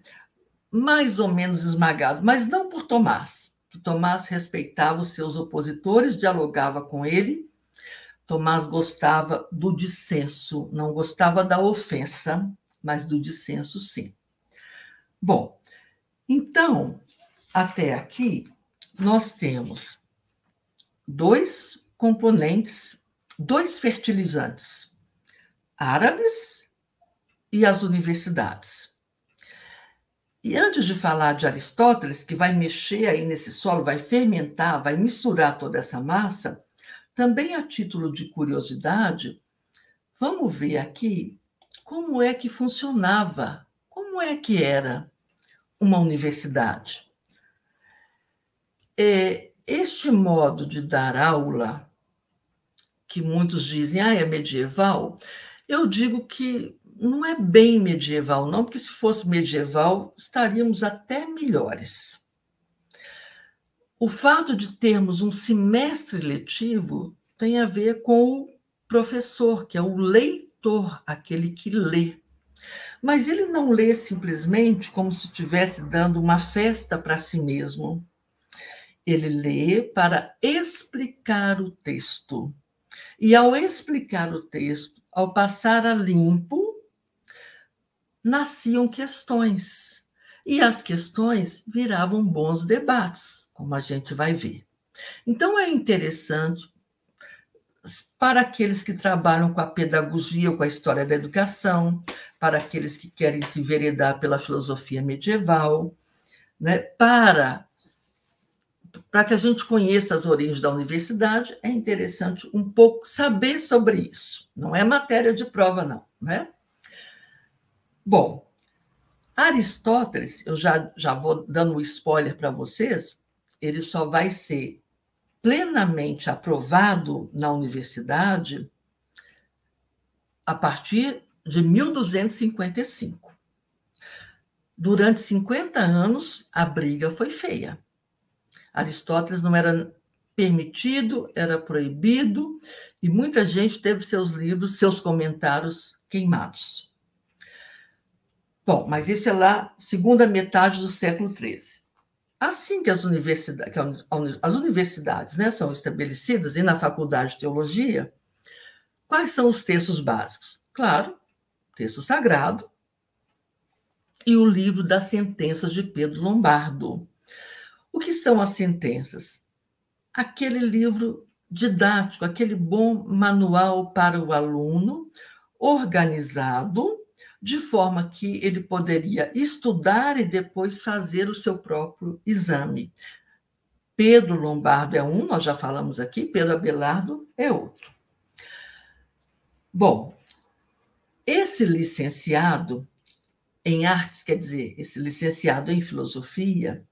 mais ou menos esmagado, mas não por Tomás, que Tomás respeitava os seus opositores, dialogava com ele Tomás gostava do dissenso, não gostava da ofensa, mas do dissenso sim. Bom, então, até aqui, nós temos dois componentes, dois fertilizantes, árabes e as universidades. E antes de falar de Aristóteles, que vai mexer aí nesse solo, vai fermentar, vai misturar toda essa massa, também a título de curiosidade, vamos ver aqui como é que funcionava, como é que era uma universidade. É, este modo de dar aula, que muitos dizem, ah, é medieval, eu digo que não é bem medieval, não, porque se fosse medieval, estaríamos até melhores. O fato de termos um semestre letivo tem a ver com o professor, que é o leitor, aquele que lê. Mas ele não lê simplesmente como se estivesse dando uma festa para si mesmo. Ele lê para explicar o texto. E ao explicar o texto, ao passar a limpo, nasciam questões. E as questões viravam bons debates, como a gente vai ver. Então é interessante para aqueles que trabalham com a pedagogia com a história da educação, para aqueles que querem se enveredar pela filosofia medieval, né? para para que a gente conheça as origens da universidade, é interessante um pouco saber sobre isso. Não é matéria de prova, não. Né? Bom, Aristóteles, eu já, já vou dando um spoiler para vocês, ele só vai ser plenamente aprovado na universidade a partir de 1255. Durante 50 anos, a briga foi feia. Aristóteles não era permitido, era proibido, e muita gente teve seus livros, seus comentários queimados. Bom, mas isso é lá, segunda metade do século XIII. Assim que as universidades, que as universidades né, são estabelecidas, e na faculdade de teologia, quais são os textos básicos? Claro, texto sagrado e o livro das sentenças de Pedro Lombardo. O que são as sentenças? Aquele livro didático, aquele bom manual para o aluno, organizado, de forma que ele poderia estudar e depois fazer o seu próprio exame. Pedro Lombardo é um, nós já falamos aqui, Pedro Abelardo é outro. Bom, esse licenciado em artes, quer dizer, esse licenciado em filosofia,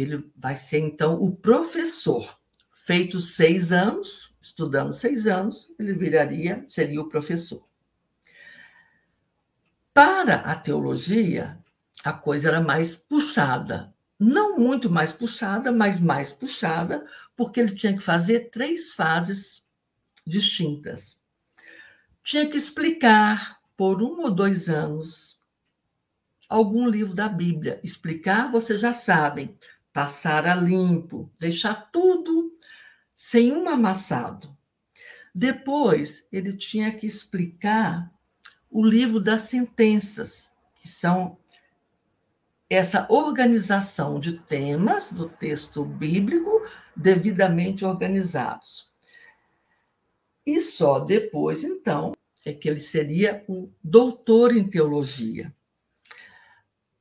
ele vai ser então o professor. Feito seis anos, estudando seis anos, ele viraria, seria o professor. Para a teologia, a coisa era mais puxada. Não muito mais puxada, mas mais puxada, porque ele tinha que fazer três fases distintas. Tinha que explicar por um ou dois anos algum livro da Bíblia. Explicar, vocês já sabem, passar a limpo, deixar tudo sem um amassado. Depois, ele tinha que explicar o livro das sentenças, que são essa organização de temas do texto bíblico devidamente organizados. E só depois, então, é que ele seria o doutor em teologia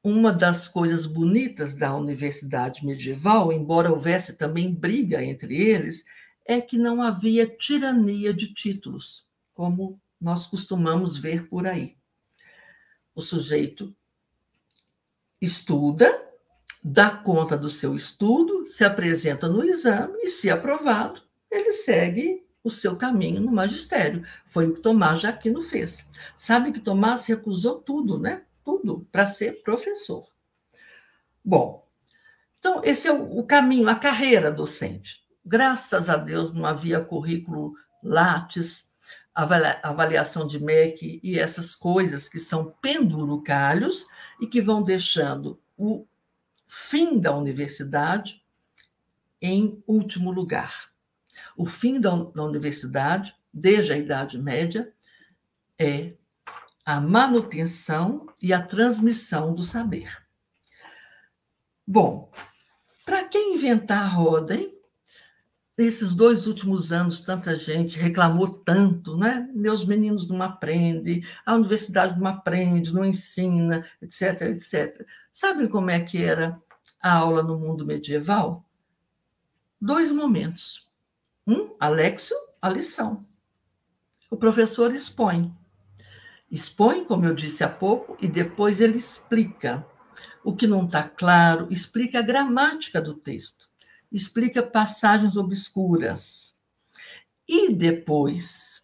uma das coisas bonitas da universidade medieval, embora houvesse também briga entre eles, é que não havia tirania de títulos, como nós costumamos ver por aí. O sujeito estuda, dá conta do seu estudo, se apresenta no exame e, se aprovado, ele segue o seu caminho no magistério. Foi o que Tomás de Aquino fez. Sabe que Tomás recusou tudo, né? Tudo para ser professor. Bom, então esse é o, caminho, a carreira docente. Graças a Deus não havia currículo Lattes, avaliação de MEC e essas coisas que são penduricalhos e que vão deixando o fim da universidade em último lugar. O fim da, da universidade, desde a Idade Média, é a manutenção e a transmissão do saber. Bom, para quem inventar a roda, hein? Nesses dois últimos anos, tanta gente reclamou tanto, né? Meus meninos não aprendem, a universidade não aprende, não ensina, etc, etc. Sabe como é que era a aula no mundo medieval? Dois momentos. Um, Alexo, a lição. O professor expõe expõe, como eu disse há pouco, e depois ele explica o que não está claro, explica a gramática do texto, explica passagens obscuras. E depois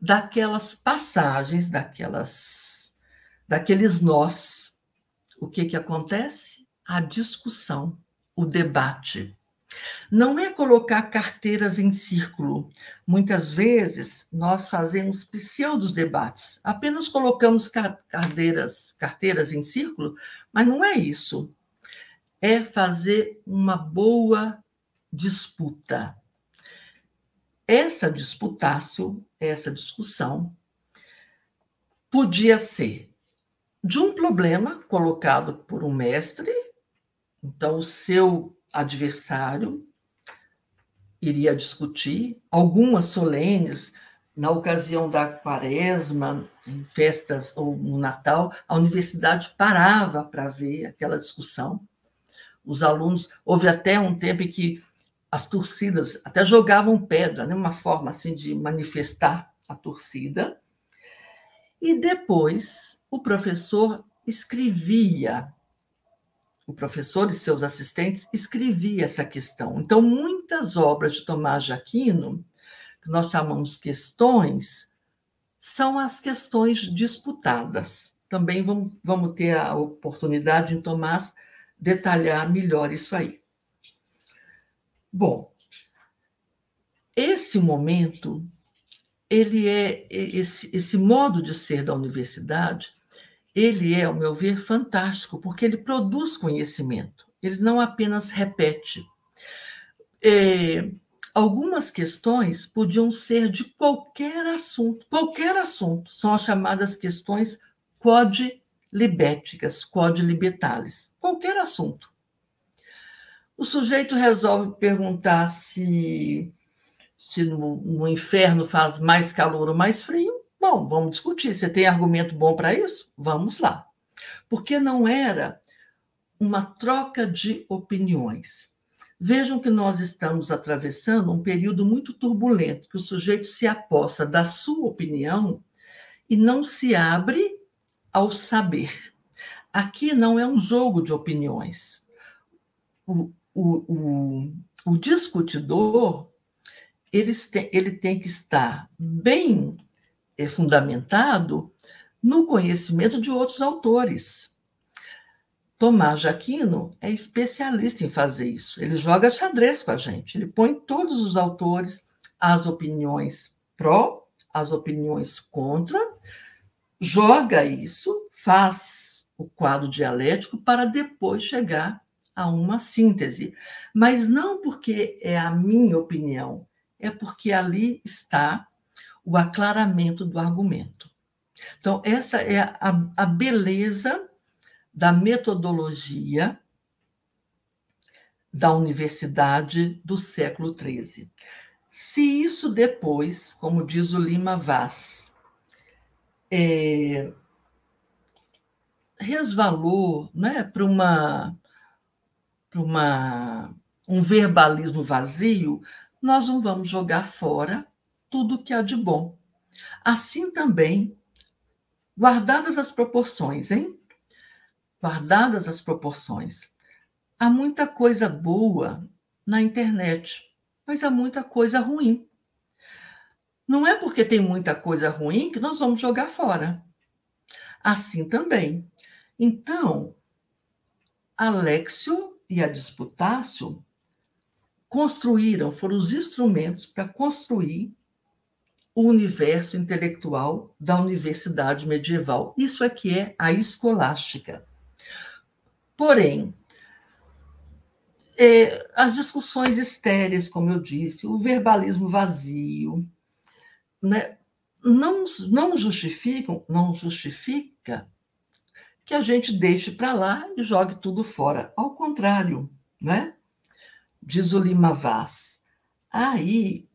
daquelas passagens, daquelas daqueles nós, o que que acontece? A discussão, o debate. Não é colocar carteiras em círculo. Muitas vezes nós fazemos pseudos debates, apenas colocamos carteiras, carteiras em círculo, mas não é isso. É fazer uma boa disputa. Essa disputácio, essa discussão, podia ser de um problema colocado por um mestre, então o seu adversário iria discutir, algumas solenes, na ocasião da quaresma, em festas ou no Natal, a universidade parava para ver aquela discussão. Os alunos, houve até um tempo em que as torcidas até jogavam pedra, né? uma forma assim de manifestar a torcida. E depois o professor escrevia o professor e seus assistentes escrevia essa questão. Então, muitas obras de Tomás de Aquino, que nós chamamos questões, são as questões disputadas. Também vamos, ter a oportunidade em Tomás detalhar melhor isso aí. Bom, esse momento, ele é esse, esse modo de ser da universidade ele é, ao meu ver, fantástico, porque ele produz conhecimento, ele não apenas repete. É, algumas questões podiam ser de qualquer assunto, qualquer assunto, são as chamadas questões quodlibéticas, quodlibetales, qualquer assunto. O sujeito resolve perguntar se, se no, no inferno faz mais calor ou mais frio, Bom, vamos discutir. Você tem argumento bom para isso? Vamos lá. Porque não era uma troca de opiniões. Vejam que nós estamos atravessando um período muito turbulento, que o sujeito se aposta da sua opinião e não se abre ao saber. Aqui não é um jogo de opiniões. O, o, o, o discutidor ele tem, ele tem que estar bem é fundamentado no conhecimento de outros autores. Tomás de Aquino é especialista em fazer isso. Ele joga xadrez com a gente. Ele põe todos os autores, as opiniões pró, as opiniões contra, joga isso, faz o quadro dialético para depois chegar a uma síntese. Mas não porque é a minha opinião, é porque ali está o aclaramento do argumento. Então, essa é a, a beleza da metodologia da universidade do século XIII. Se isso depois, como diz o Lima Vaz, é, resvalou né, para uma, uma, um verbalismo vazio, nós não vamos jogar fora tudo que há de bom. Assim também, guardadas as proporções, hein? Guardadas as proporções. Há muita coisa boa na internet, mas há muita coisa ruim. Não é porque tem muita coisa ruim que nós vamos jogar fora. Assim também. Então, Alexio e a Disputácio construíram, foram os instrumentos para construir o universo intelectual da universidade medieval. Isso é que é a escolástica. Porém, é, as discussões estéreis, como eu disse, o verbalismo vazio, né, não, não justificam, não justifica que a gente deixe para lá e jogue tudo fora. Ao contrário, né? diz o Lima Vaz. Aí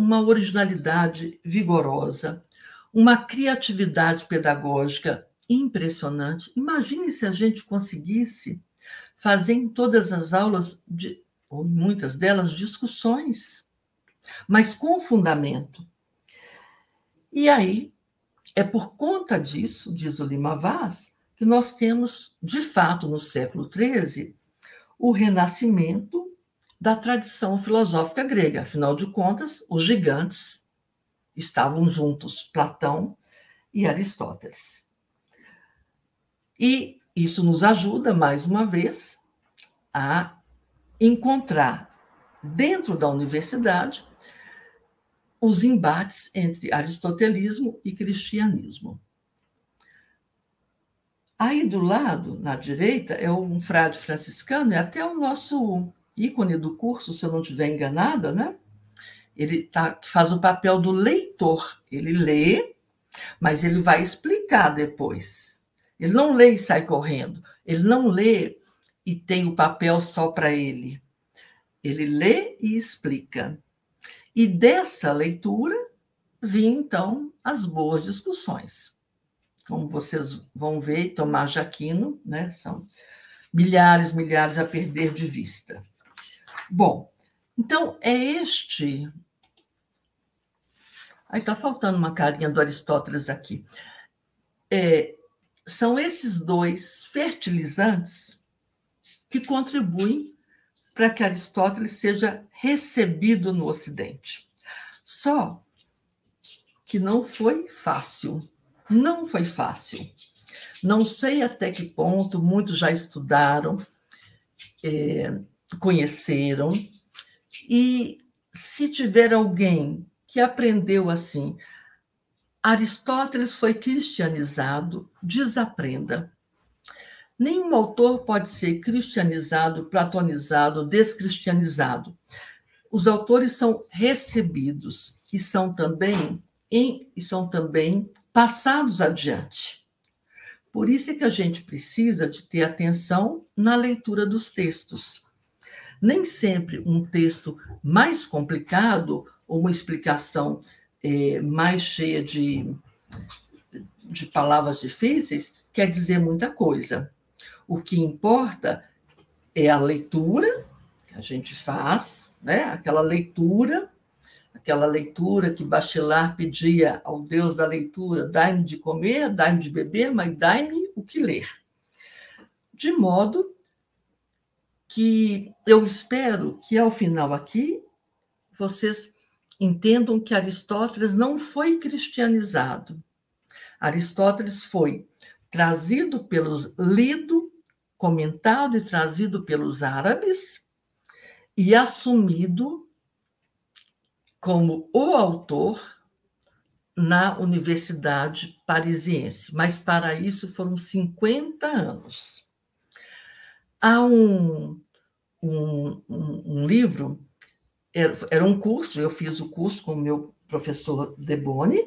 uma originalidade vigorosa, uma criatividade pedagógica impressionante. Imagine se a gente conseguisse fazer em todas as aulas, de, ou muitas delas, discussões, mas com fundamento. E aí, é por conta disso, diz o Lima Vaz, que nós temos, de fato, no século XIII, o renascimento da tradição filosófica grega. Afinal de contas, os gigantes estavam juntos, Platão e Aristóteles. E isso nos ajuda, mais uma vez, a encontrar dentro da universidade, os embates entre aristotelismo e cristianismo. Aí do lado, na direita, é um frade franciscano, é até o nosso ícone do curso, se eu não estiver enganada, né? Ele tá, faz o papel do leitor. Ele lê, mas ele vai explicar depois. Ele não lê e sai correndo. Ele não lê e tem o papel só para ele. Ele lê e explica. E dessa leitura vinham, então, as boas discussões. Como vocês vão ver, Tomás Jaquino, né, são milhares, milhares a perder de vista. Bom, então é este. Aí está faltando uma carinha do Aristóteles aqui. É, são esses dois fertilizantes que contribuem para que Aristóteles seja recebido no Ocidente. Só que não foi fácil. Não foi fácil. Não sei até que ponto muitos já estudaram, é, conheceram, e se tiver alguém que aprendeu assim, Aristóteles foi cristianizado, desaprenda. Nenhum autor pode ser cristianizado, platonizado, descristianizado. Os autores são recebidos e são também em, e são também passados adiante. Por isso é que a gente precisa de ter atenção na leitura dos textos. Nem sempre um texto mais complicado ou uma explicação é, mais cheia de, de palavras difíceis quer dizer muita coisa. O que importa é a leitura que a gente faz, né? aquela leitura, aquela leitura que Bachelard pedia ao Deus da leitura: dai-me de comer, dai-me de beber, mas dai-me o que ler. De modo que eu espero que ao final aqui vocês entendam que Aristóteles não foi cristianizado. Aristóteles foi trazido pelos lido comentado e trazido pelos árabes e assumido como o autor na Universidade Parisiense, mas para isso foram 50 anos. Há um, um, um, livro, era, era, um curso, eu fiz o curso com o meu professor Deboni,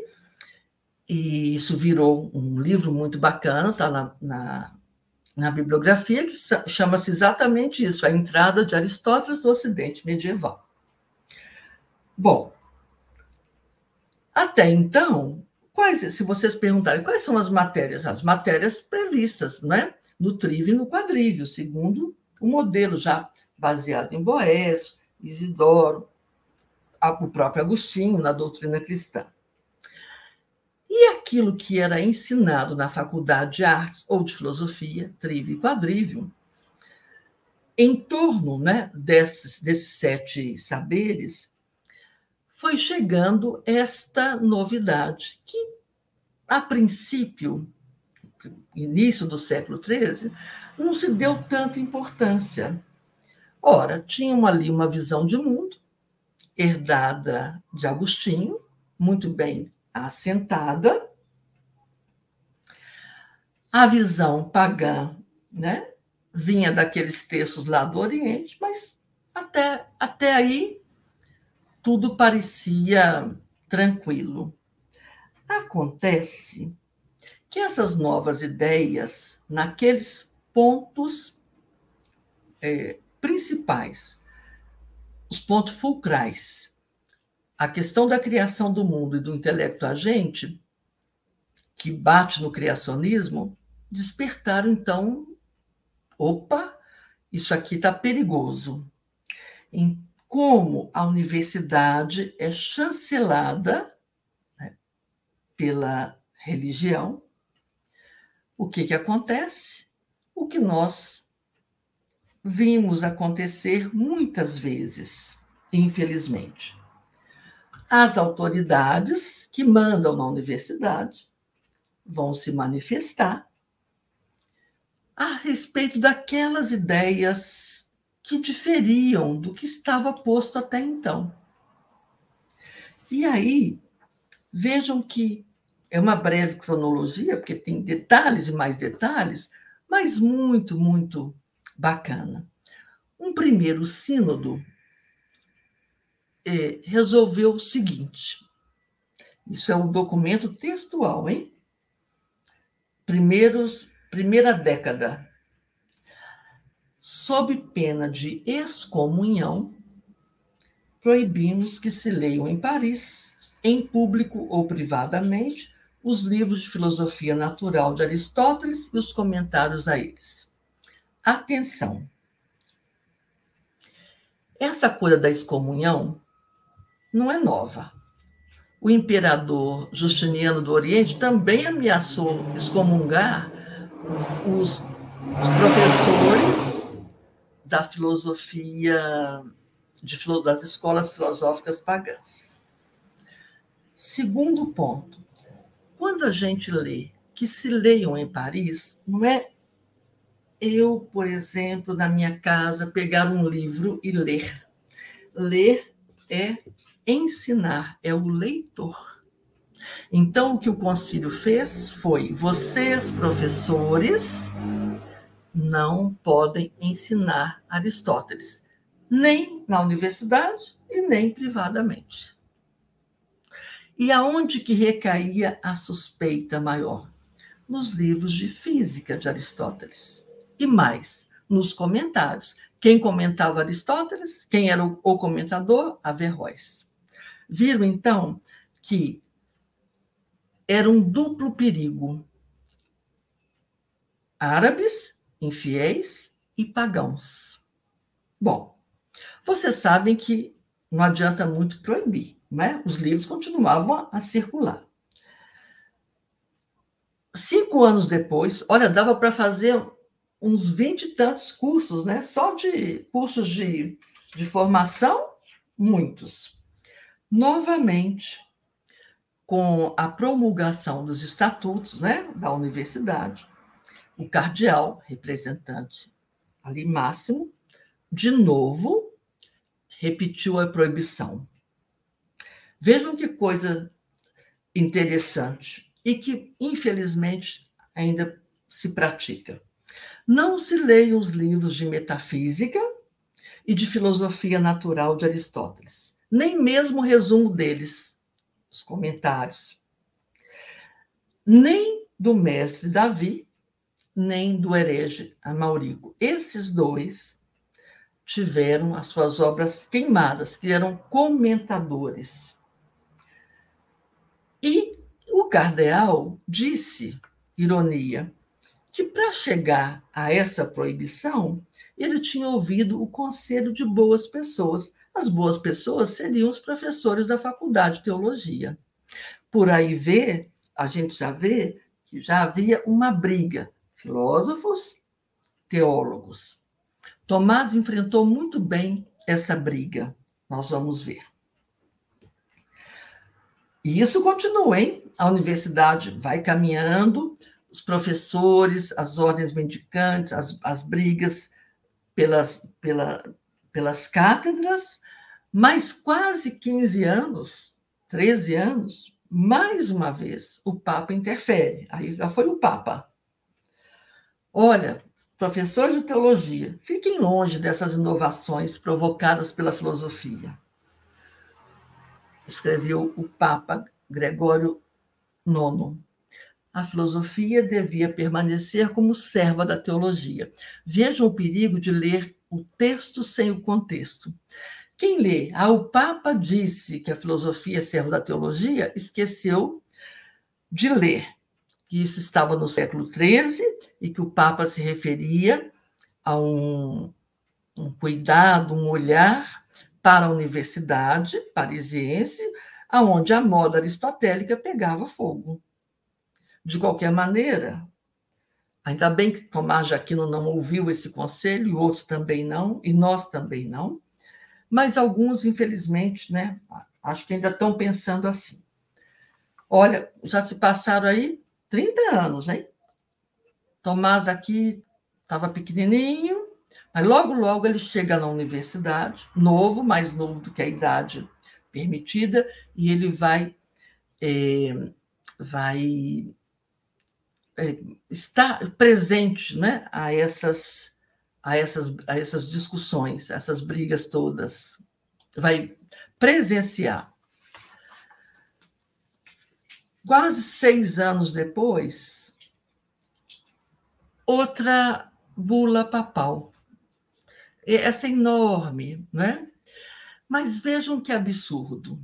e isso virou um livro muito bacana, está na, na na bibliografia, que chama-se exatamente isso, a entrada de Aristóteles do Ocidente medieval. Bom, até então, quais, se vocês perguntarem quais são as matérias, as matérias previstas, não é? No trívio e no quadrívio, segundo o modelo já baseado em Boés, Isidoro, o próprio Agostinho na doutrina cristã. E aquilo que era ensinado na faculdade de artes ou de filosofia, trívio e quadrívio, em torno né, desses, desses sete saberes, foi chegando esta novidade, que, a princípio, início do século XIII, não se deu tanta importância. Ora, tinham ali uma visão de mundo, herdada de Agostinho, muito bem assentada. A visão pagã né, vinha daqueles textos lá do Oriente, mas até, até aí tudo parecia tranquilo. Acontece que essas novas ideias, naqueles pontos é, principais, os pontos fulcrais a questão da criação do mundo e do intelecto agente, que bate no criacionismo, despertaram então, opa, isso aqui está perigoso. Em como a universidade é chancelada né, pela religião, o que, que acontece? O que nós vimos acontecer muitas vezes, infelizmente as autoridades que mandam na universidade vão se manifestar a respeito daquelas ideias que diferiam do que estava posto até então. E aí, vejam que é uma breve cronologia, porque tem detalhes e mais detalhes, mas muito, muito bacana. Um primeiro sínodo é, resolveu o seguinte: isso é um documento textual, hein? Primeiros, primeira década. Sob pena de excomunhão, proibimos que se leiam em Paris, em público ou privadamente, os livros de filosofia natural de Aristóteles e os comentários a eles. Atenção! Essa coisa da excomunhão não é nova o imperador Justiniano do Oriente também ameaçou excomungar os, professores da filosofia, de, das escolas filosóficas pagãs. Segundo ponto, quando a gente lê que se leiam em Paris, não é eu, por exemplo, na minha casa, pegar um livro e ler. Ler é ensinar, é o leitor. Então, o que o concílio fez foi: vocês, professores, não podem ensinar Aristóteles, nem na universidade e nem privadamente. E aonde que recaía a suspeita maior? Nos livros de física de Aristóteles. E mais, nos comentários. Quem comentava Aristóteles? Quem era o comentador? Averroes. Viram, então, que era um duplo perigo: árabes, infiéis e pagãos. Bom, vocês sabem que não adianta muito proibir, né? os livros continuavam a circular. Cinco anos depois, olha, dava para fazer uns vinte e tantos cursos, né? Só de cursos de, de formação, muitos novamente, com a promulgação dos estatutos né, da universidade, o cardeal, representante ali máximo, de novo repetiu a proibição. Vejam que coisa interessante e que, infelizmente, ainda se pratica. Não se leiam os livros de metafísica e de filosofia natural de Aristóteles nem mesmo o resumo deles, os comentários. Nem do mestre Davi, nem do herege Amaurigo. Esses dois tiveram as suas obras queimadas, que eram comentadores. E o cardeal disse, ironia, que para chegar a essa proibição, ele tinha ouvido o conselho de boas pessoas, as boas pessoas seriam os professores da faculdade de teologia. Por aí vê, a gente já vê que já havia uma briga, filósofos, teólogos. Tomás enfrentou muito bem essa briga. Nós vamos ver. E isso continua, hein? A universidade vai caminhando, os professores, as ordens mendicantes, as, as brigas pelas, pela, pelas cátedras, mas quase 15 anos, 13 anos, mais uma vez, o Papa interfere. Aí já foi o Papa. Olha, professores de teologia, fiquem longe dessas inovações provocadas pela filosofia. Escreveu o Papa Gregório IX. A filosofia devia permanecer como serva da teologia. Vejam o perigo de ler o texto sem o contexto. Quem lê, ah, o Papa disse que a filosofia é servo da teologia, esqueceu de ler que isso estava no século XIII e que o Papa se referia a um, um cuidado, um olhar para a universidade parisiense, aonde a moda aristotélica pegava fogo. De qualquer maneira, ainda bem que Tomás de Aquino não ouviu esse conselho, e outros também não, e nós também não, mas alguns, infelizmente, né, acho que ainda estão pensando assim. Olha, já se passaram aí 30 anos, hein? Tomás aqui estava pequenininho, Mas logo, logo ele chega na universidade, novo, mais novo do que a idade permitida, e ele vai, é, vai é, estar presente né, a, essas, a, essas, a essas discussões, essas brigas todas, vai presenciar. Quase seis anos depois, outra bula papal essa é enorme, né? Mas vejam que absurdo.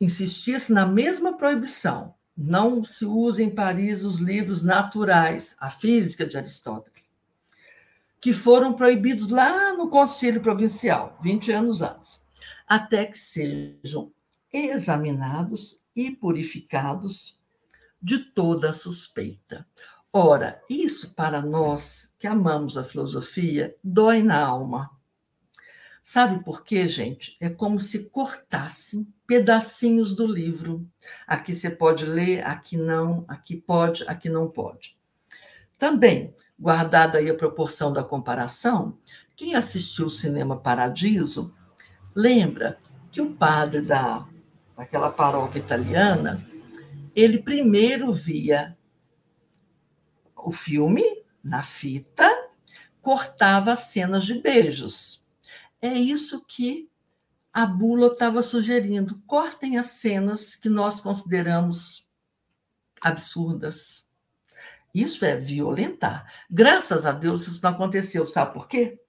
Insistisse na mesma proibição. Não se usa em Paris os livros naturais, a física de Aristóteles, que foram proibidos lá no Conselho Provincial, 20 anos antes, até que sejam examinados e purificados de toda suspeita. Ora, isso para nós que amamos a filosofia dói na alma. Sabe por quê, gente? É como se cortassem pedacinhos do livro. Aqui você pode ler, aqui não, aqui pode, aqui não pode. Também, guardada aí a proporção da comparação, quem assistiu o Cinema Paradiso lembra que o padre da, daquela paróquia italiana, ele primeiro via o filme na fita, cortava cenas de beijos. É isso que a bula estava sugerindo. Cortem as cenas que nós consideramos absurdas. Isso é violentar. Graças a Deus isso não aconteceu. Sabe por quê?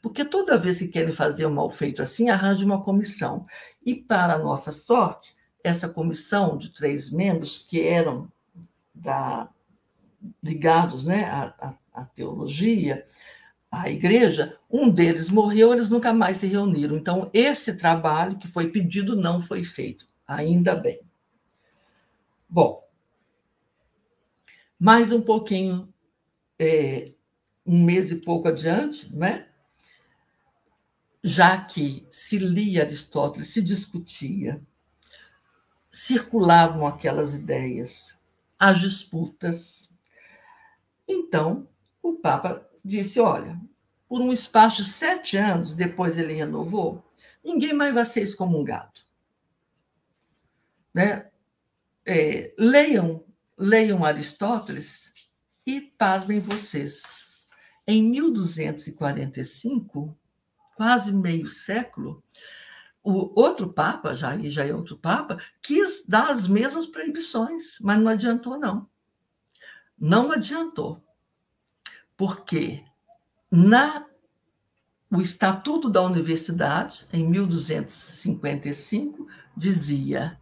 Porque toda vez que querem fazer um mal feito assim, arranja uma comissão. E, para nossa sorte, essa comissão de três membros, que eram da ligados né, à, à, teologia, à igreja, um deles morreu, eles nunca mais se reuniram. Então, esse trabalho que foi pedido não foi feito, ainda bem. Bom, mais um pouquinho, é, um mês e pouco adiante, né? já que se lia Aristóteles, se discutia, circulavam aquelas ideias, as disputas, então, o Papa disse: olha, por um espaço de sete anos, depois ele renovou, ninguém mais vai ser excomungado. Né? É, leiam, leiam Aristóteles e pasmem vocês. Em 1245, quase meio século, o outro Papa, já, já é outro Papa, quis dar as mesmas proibições, mas não adiantou, não. Não adiantou, porque na o Estatuto da Universidade, em 1255, dizia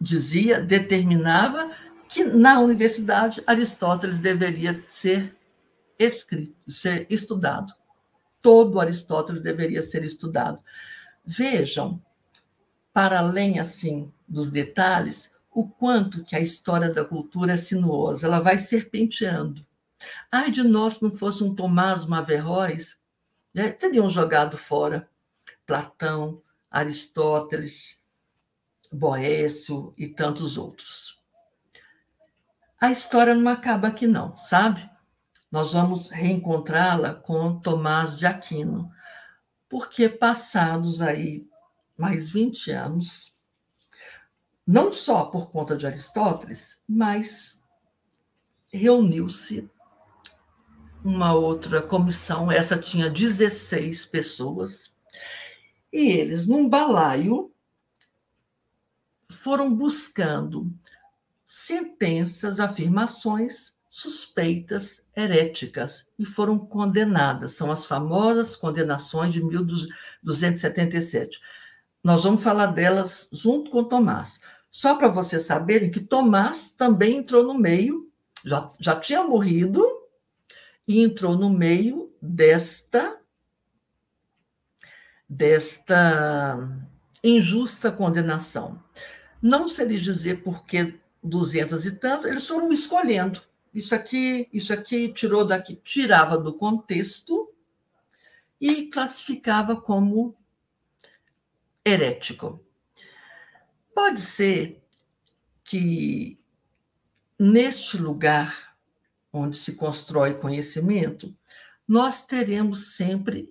dizia, determinava que na universidade Aristóteles deveria ser escrito, ser estudado. Todo Aristóteles deveria ser estudado. Vejam, para além assim dos detalhes, o quanto que a história da cultura é sinuosa, ela vai serpenteando. Ai de nós não fosse um Tomás Maverróis, né, teriam jogado fora Platão, Aristóteles, Boécio e tantos outros. A história não acaba aqui não, sabe? Nós vamos reencontrá-la com Tomás de Aquino, porque passados aí mais 20 anos, não só por conta de Aristóteles, mas reuniu-se uma outra comissão, essa tinha 16 pessoas, e eles, num balaio, foram buscando sentenças, afirmações suspeitas, heréticas, e foram condenadas. São as famosas condenações de 1277. Nós vamos falar delas junto com Tomás. Só para vocês saberem que Tomás também entrou no meio, já, já tinha morrido, e entrou no meio desta desta injusta condenação. Não se lhe dizer por que duzentas e tantos, eles foram escolhendo. Isso aqui, isso aqui tirou daqui, tirava do contexto e classificava como herético. Pode ser que neste lugar onde se constrói conhecimento, nós teremos sempre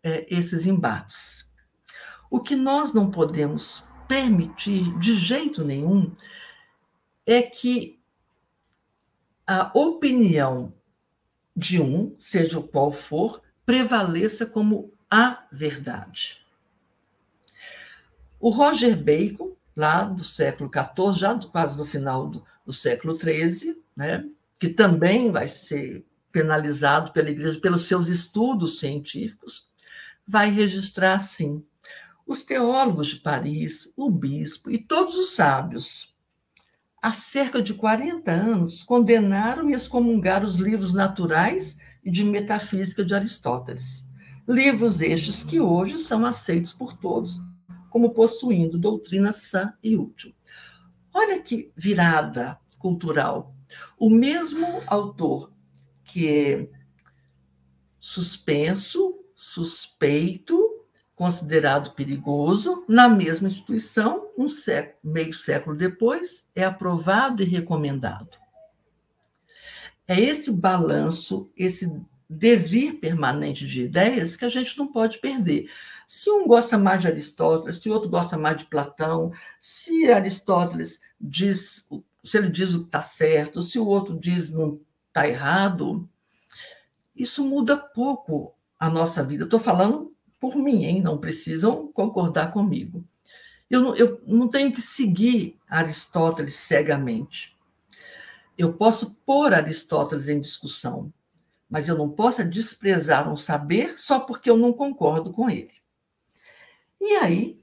é, esses embates. O que nós não podemos permitir de jeito nenhum é que a opinião de um, seja o qual for, prevaleça como a verdade. O Roger Bacon, lá do século XIV, já quase do final do, do século XIII, né, que também vai ser penalizado pela igreja pelos seus estudos científicos, vai registrar assim: os teólogos de Paris, o bispo e todos os sábios, há cerca de 40 anos, condenaram e excomungaram os livros naturais e de metafísica de Aristóteles. Livros estes que hoje são aceitos por todos como possuindo doutrina sã e útil. Olha que virada cultural. O mesmo autor que é suspenso, suspeito, considerado perigoso, na mesma instituição, um século, meio século depois, é aprovado e recomendado. É esse balanço, esse devir permanente de ideias que a gente não pode perder. Se um gosta mais de Aristóteles, se o outro gosta mais de Platão, se Aristóteles diz, se ele diz o que está certo, se o outro diz não está errado, isso muda pouco a nossa vida. Estou falando por mim, hein? não precisam concordar comigo. Eu não, eu não tenho que seguir Aristóteles cegamente. Eu posso pôr Aristóteles em discussão, mas eu não posso desprezar um saber só porque eu não concordo com ele. E aí,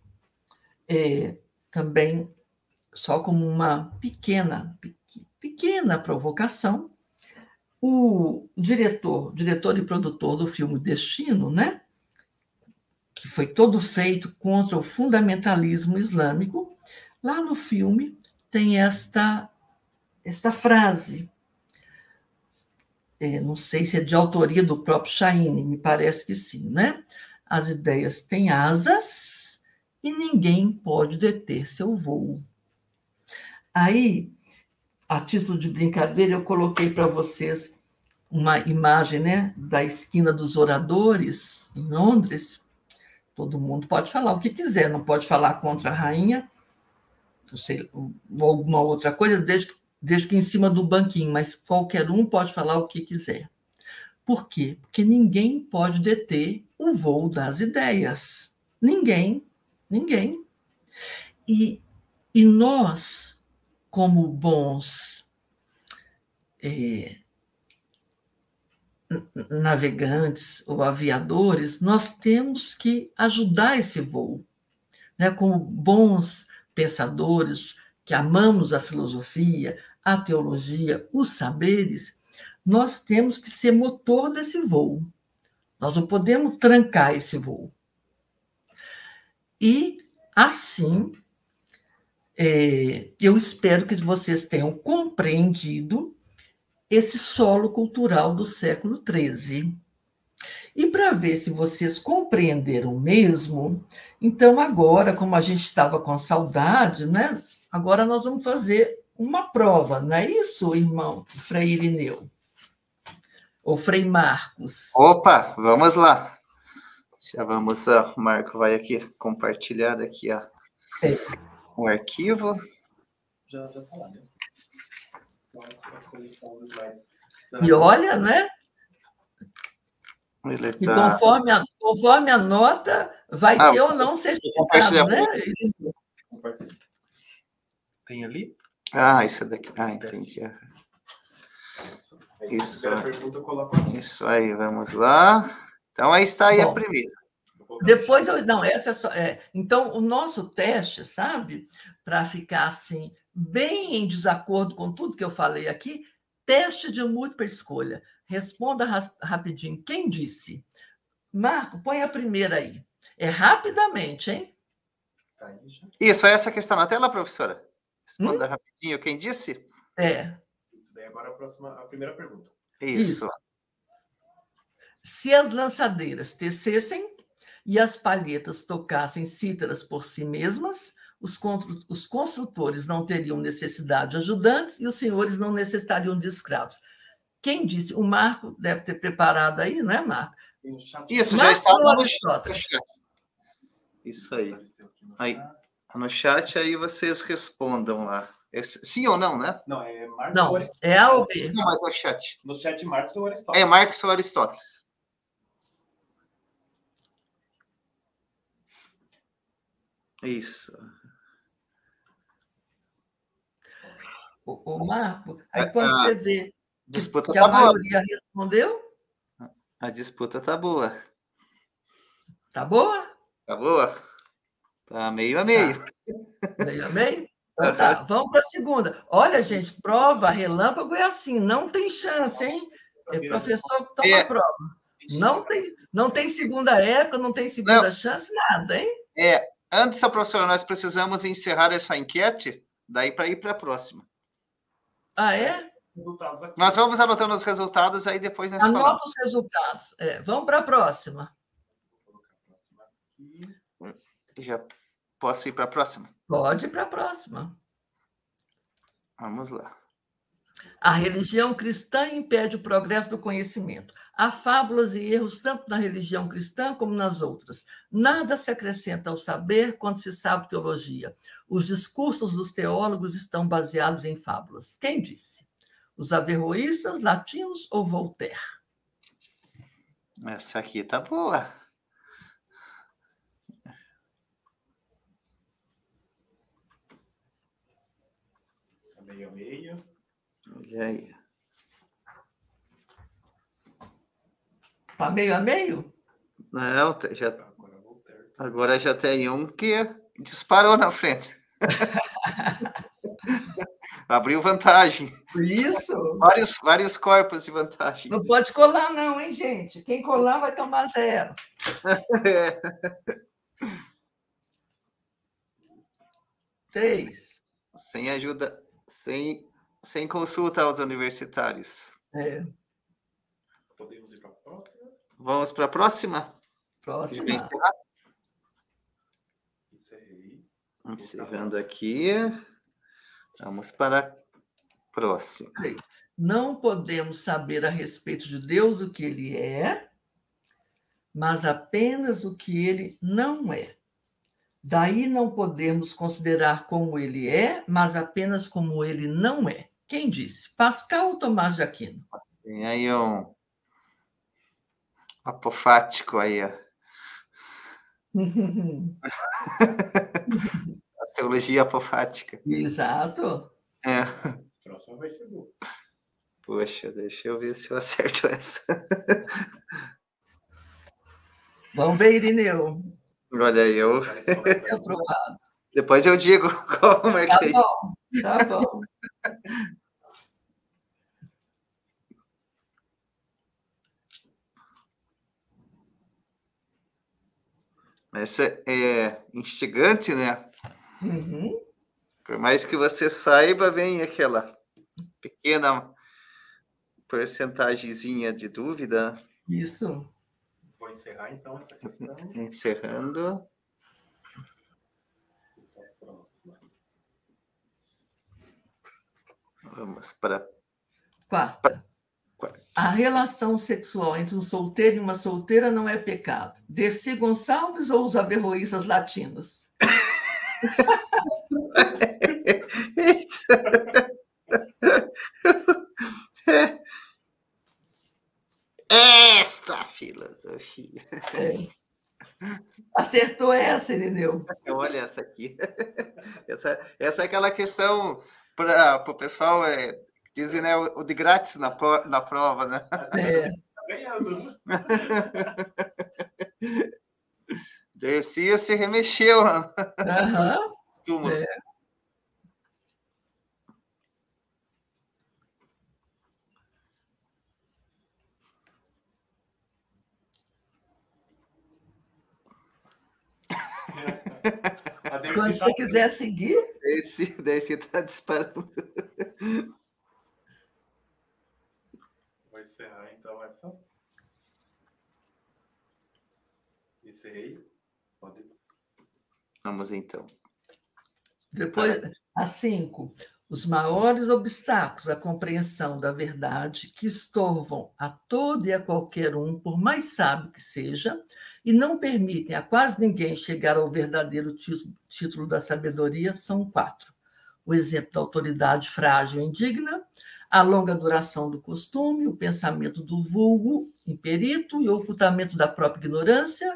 é, também, só como uma pequena, pequena provocação, o diretor, diretor e produtor do filme Destino, né, que foi todo feito contra o fundamentalismo islâmico, lá no filme tem esta esta frase. É, não sei se é de autoria do próprio Shaine, me parece que sim, né? As ideias têm asas e ninguém pode deter seu voo. Aí, a título de brincadeira, eu coloquei para vocês uma imagem né, da esquina dos oradores em Londres. Todo mundo pode falar o que quiser, não pode falar contra a rainha, sei, ou alguma outra coisa, desde, desde que em cima do banquinho, mas qualquer um pode falar o que quiser. Por quê? Porque ninguém pode deter o voo das ideias. Ninguém, ninguém. E, e nós, como bons é, navegantes ou aviadores, nós temos que ajudar esse voo. Né? Como bons pensadores que amamos a filosofia, a teologia, os saberes, nós temos que ser motor desse voo. Nós não podemos trancar esse voo. E, assim, é, eu espero que vocês tenham compreendido esse solo cultural do século XIII. E para ver se vocês compreenderam mesmo, então agora, como a gente estava com saudade, né? Agora nós vamos fazer uma prova, não é isso, irmão Frei Irineu? O Frei Marcos. Opa, vamos lá. Já vamos, o Marco vai aqui compartilhar aqui ó, é. o arquivo. Já, já falando. E olha, né? Ele tá... E conforme a, conforme a nota, vai ah, ter ou não certificado, né? Tem ali? Ah, isso daqui. Ah, entendi. Isso, isso aí, vamos lá. Então, aí está aí Bom, a primeira. Depois eu. Não, essa é só. É, então, o nosso teste, sabe? Para ficar assim, bem em desacordo com tudo que eu falei aqui, teste de múltipla escolha. Responda rapidinho. Quem disse? Marco, põe a primeira aí. É rapidamente, hein? Tá isso, essa que está na tela, professora. Responda hum? rapidinho. Quem disse? É agora a próxima, a primeira pergunta. Isso. Isso. Se as lançadeiras tecessem e as palhetas tocassem cítaras por si mesmas, os, os construtores não teriam necessidade de ajudantes e os senhores não necessitariam de escravos. Quem disse? O Marco deve ter preparado aí, não é, Marco? Isso, já Marco está ou no chat. Isso aí. Aí. No chat aí vocês respondam lá. É sim ou não, né? Não, é Marcos ou Não, Aristóteles. é A ou B? Não, mas é o chat. No chat, Marcos ou É Aristóteles. Marcos ou Aristóteles? Isso. O, o Marco, aí É, quando ah, você vê Disputa que tá a boa. maioria respondeu, A disputa tá boa. tá boa? Tá boa? Tá meio a meio. Meio a meio? Então tá, vamos para a segunda. Olha, gente, prova relâmpago é assim, não tem chance, hein? É professor que toma É. a prova. Não tem, não tem segunda época, não tem segunda chance, nada, hein? É, antes, professora, nós precisamos encerrar essa enquete, daí para ir para a próxima. Ah, é? Nós vamos anotando os resultados, aí depois nós falamos. Anota os resultados. É, vamos para a próxima. Vou colocar a próxima aqui. Já posso ir para a próxima? Pode ir para a próxima. Vamos lá. A religião cristã impede o progresso do conhecimento. Há fábulas e erros tanto na religião cristã como nas outras. Nada se acrescenta ao saber quando se sabe teologia. Os discursos dos teólogos estão baseados em fábulas. Quem disse? Os averroístas, latinos ou Voltaire? Essa aqui tá boa. Meio a meio. Olha aí. Está meio a meio? Não, tá- já, Agora eu Voltaire. agora já tem um que disparou na frente. (laughs) Abriu vantagem. Isso. Vários, vários corpos de vantagem. Não pode colar, não, hein, gente? Quem colar vai tomar zero. (laughs) É. Três. Sem ajuda, sem, sem consulta aos universitários. É, Podemos ir para a próxima. Vamos para a próxima? próxima. Encerrei. Encerrando aqui. Vamos para a próxima. Não podemos saber a respeito de Deus o que ele é, mas apenas o que ele não é. Daí não podemos considerar como ele é, mas apenas como ele não é. Quem disse? Pascal ou Tomás de Aquino? Tem aí um apofático aí, ó. (laughs) a teologia apofática. Exato. É. Próxima vai ser boa. Poxa, deixa eu ver se eu acerto essa. Vamos ver, Irineu. Olha aí, eu. É. (laughs) Depois eu digo (laughs) qual eu Tá marquei. bom, tá bom. Essa é instigante, né? Uhum. Por mais que você saiba, vem aquela pequena porcentagemzinha de dúvida. Isso. Vou encerrar então essa questão. Encerrando. Então, próxima. Vamos para Quarta. Quarta. A relação sexual entre um solteiro e uma solteira não é pecado. Dercy Gonçalves ou os averroístas latinos? (laughs) É. Acertou essa, Irineu. Olha essa aqui. (laughs) Essa, essa é aquela questão para o pessoal é, dizem né, o, o de grátis na, na prova, né? É. Tá (laughs) ganhando. Dercia se remexeu Aham. túmulo. É. Quando tá- você quiser seguir, Dercy, Dercy está disparando. Vou encerrar então essa. Encerrei. Pode. Vamos então. depois, a cinco. Os maiores obstáculos à compreensão da verdade que estorvam a todo e a qualquer um, por mais sábio que seja, e não permitem a quase ninguém chegar ao verdadeiro título da sabedoria, são quatro: o exemplo da autoridade frágil e indigna, a longa duração do costume, o pensamento do vulgo imperito e o ocultamento da própria ignorância,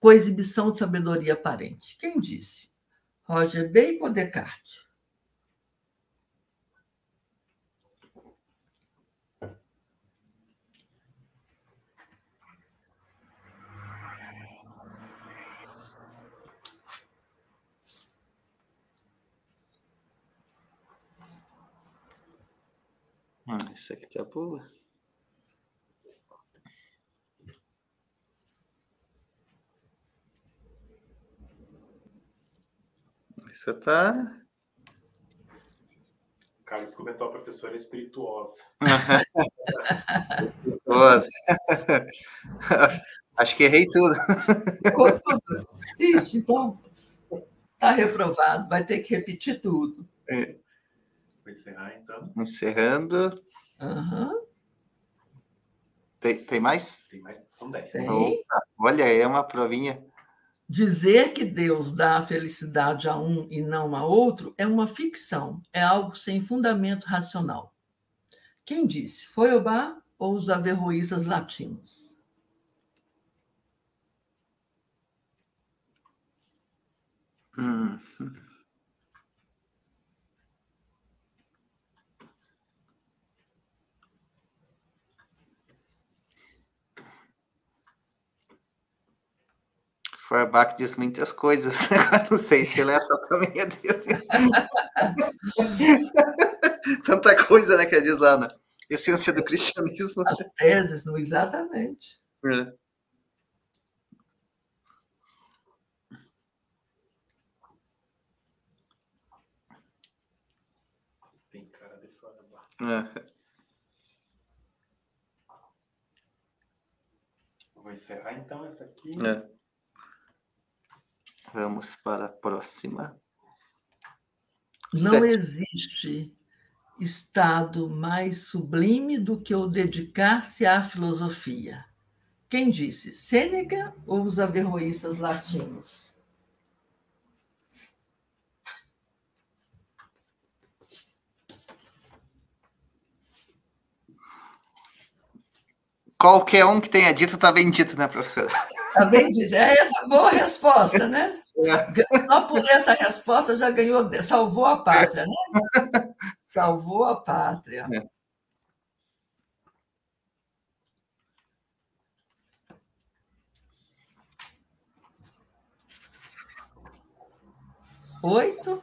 com a exibição de sabedoria aparente. Quem disse? Roger Bacon ou Descartes? Ah, isso aqui tá boa. Isso tá. Carlos comentou a professora espirituosa. (laughs) espirituosa. Acho que errei tudo. tudo. Isso, então está reprovado, vai ter que repetir tudo. É. Vou encerrar, então. Encerrando. Uhum. Tem, tem mais? Tem mais, são dez. Tem. olha, é uma provinha. Dizer que Deus dá a felicidade a um e não a outro é uma ficção, é algo sem fundamento racional. Quem disse? Foi Obá ou os averroístas latinos? Hum. Feuerbach diz muitas coisas, (laughs) não sei se ele é essa também é dele. (laughs) Tanta coisa, né, que ele diz lá na essência do cristianismo. As teses, não exatamente. É. Tem cara de Feuerbach. É. Vou encerrar então essa aqui. É. Vamos para a próxima. Não Sete. existe estado mais sublime do que o dedicar-se à filosofia. Quem disse? Sêneca ou os averroístas latinos? Qualquer um que tenha dito está bem dito, né, professora? Está bem dito. É essa boa resposta, né? (laughs) Só por essa resposta já ganhou, salvou a pátria, né? (laughs) Salvou a pátria. É. Oito.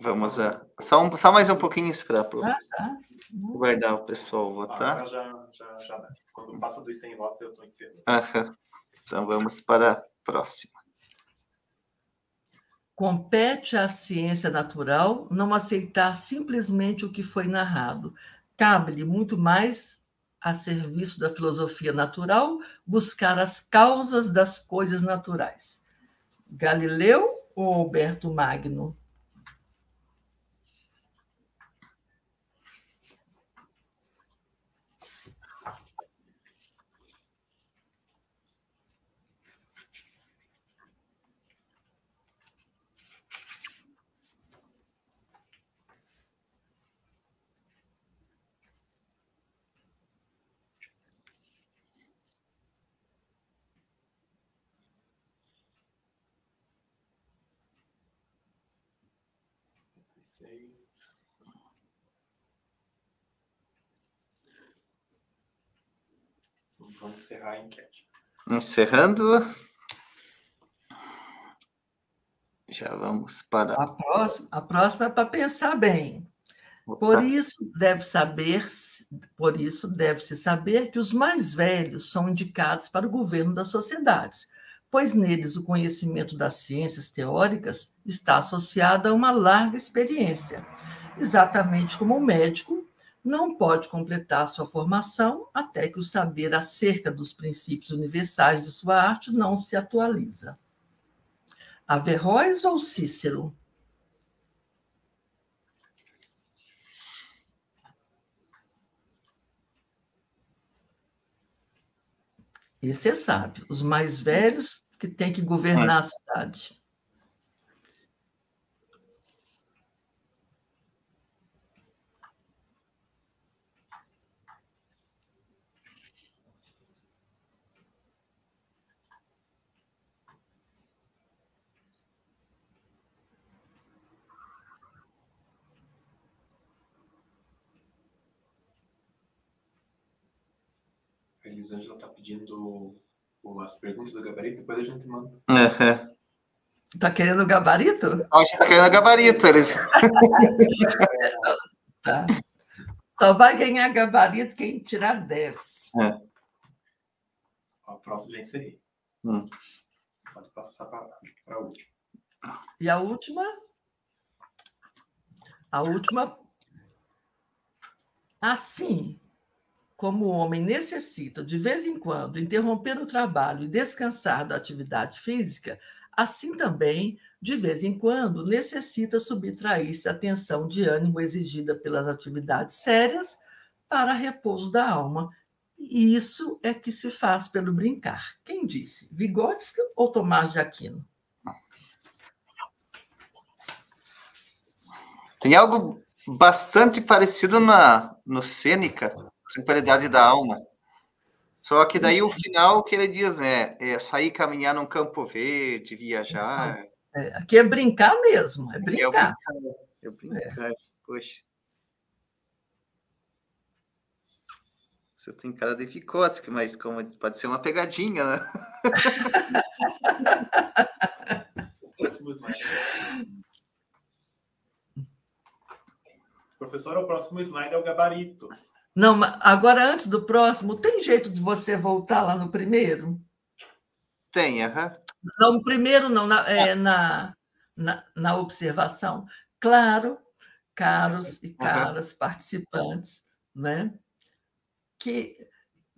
Vamos a. Só, um, só mais um pouquinho para ah, tá. guardar o pessoal votar. Ah, já, já, já. Quando passa dos 100 votos, eu estou em cima. Aham. Então vamos para a próxima. Compete à ciência natural não aceitar simplesmente o que foi narrado. Cabe-lhe muito mais a serviço da filosofia natural buscar as causas das coisas naturais. Galileu ou Alberto Magno? Vamos encerrar a enquete. Encerrando. Já vamos para. A próxima, a próxima é para pensar bem. Por isso deve saber, por isso deve-se saber que os mais velhos são indicados para o governo das sociedades, pois neles o conhecimento das ciências teóricas está associado a uma larga experiência, exatamente como o médico não pode completar sua formação até que o saber acerca dos princípios universais de sua arte não se atualiza. Averroes ou Cícero? esse é sábio os mais velhos que têm que governar a cidade. Elisângela está pedindo as perguntas do gabarito, depois a gente manda. É. Tá querendo gabarito? Acho que tá querendo gabarito, eles. (laughs) tá. Só vai ganhar gabarito quem tirar 10. É. A próxima já encerrei. Hum. Pode passar para a última. E a última? A última. Assim, como o homem necessita, de vez em quando, interromper o trabalho e descansar da atividade física, assim também, de vez em quando, necessita subtrair-se a tensão de ânimo exigida pelas atividades sérias para repouso da alma. E isso é que se faz pelo brincar. Quem disse? Vygotsky ou Tomás de Aquino? Tem algo bastante parecido na, no Sêneca, tranquilidade da alma. Só que daí o final que ele diz, né? É sair caminhar num campo verde, viajar. É, aqui é brincar mesmo, é brincar. É brincar, é brincar. poxa. Você tem cara de Vygotsky, mas como pode ser uma pegadinha, né? Próximo (laughs) slide. Professor, o próximo slide é o gabarito. Não, agora antes do próximo, tem jeito de você voltar lá no primeiro? Tem, aham. Uhum. Não, no primeiro não, na, é, na, na, na, observação. Claro, caros e caras uhum. participantes, né? que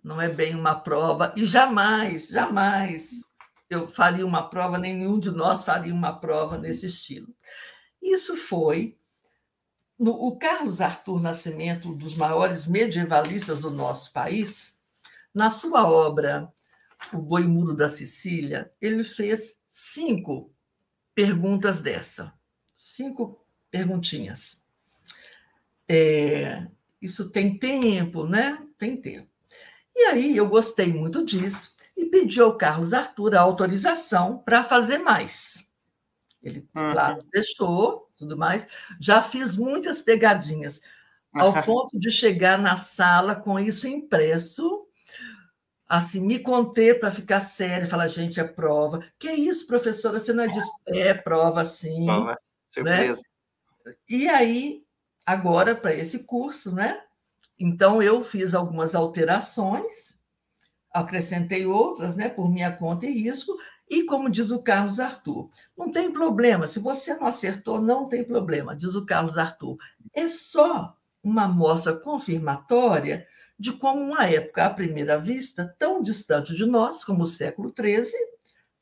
não é bem uma prova, e jamais, jamais eu faria uma prova, nenhum de nós faria uma prova nesse estilo. Isso foi o Carlos Arthur Nascimento, um dos maiores medievalistas do nosso país, na sua obra O Boi Mudo da Sicília, ele fez cinco perguntas dessa, cinco perguntinhas. É, isso tem tempo, né? Tem tempo. E aí eu gostei muito disso e pedi ao Carlos Arthur a autorização para fazer mais. Ele, uhum. claro, deixou, tudo mais. Já fiz muitas pegadinhas, ao (laughs) ponto de chegar na sala com isso impresso, assim, me conter para ficar sério, falar, gente, é prova. Que isso, professora? Você não é disso? É prova, sim. Prova, né? surpresa. Né? E aí, agora, para esse curso, né? Então, eu fiz algumas alterações, acrescentei outras, né, por minha conta e risco, e como diz o Carlos Arthur, não tem problema, se você não acertou, não tem problema, diz o Carlos Arthur. É só uma amostra confirmatória de como uma época, à primeira vista, tão distante de nós como o século XIII,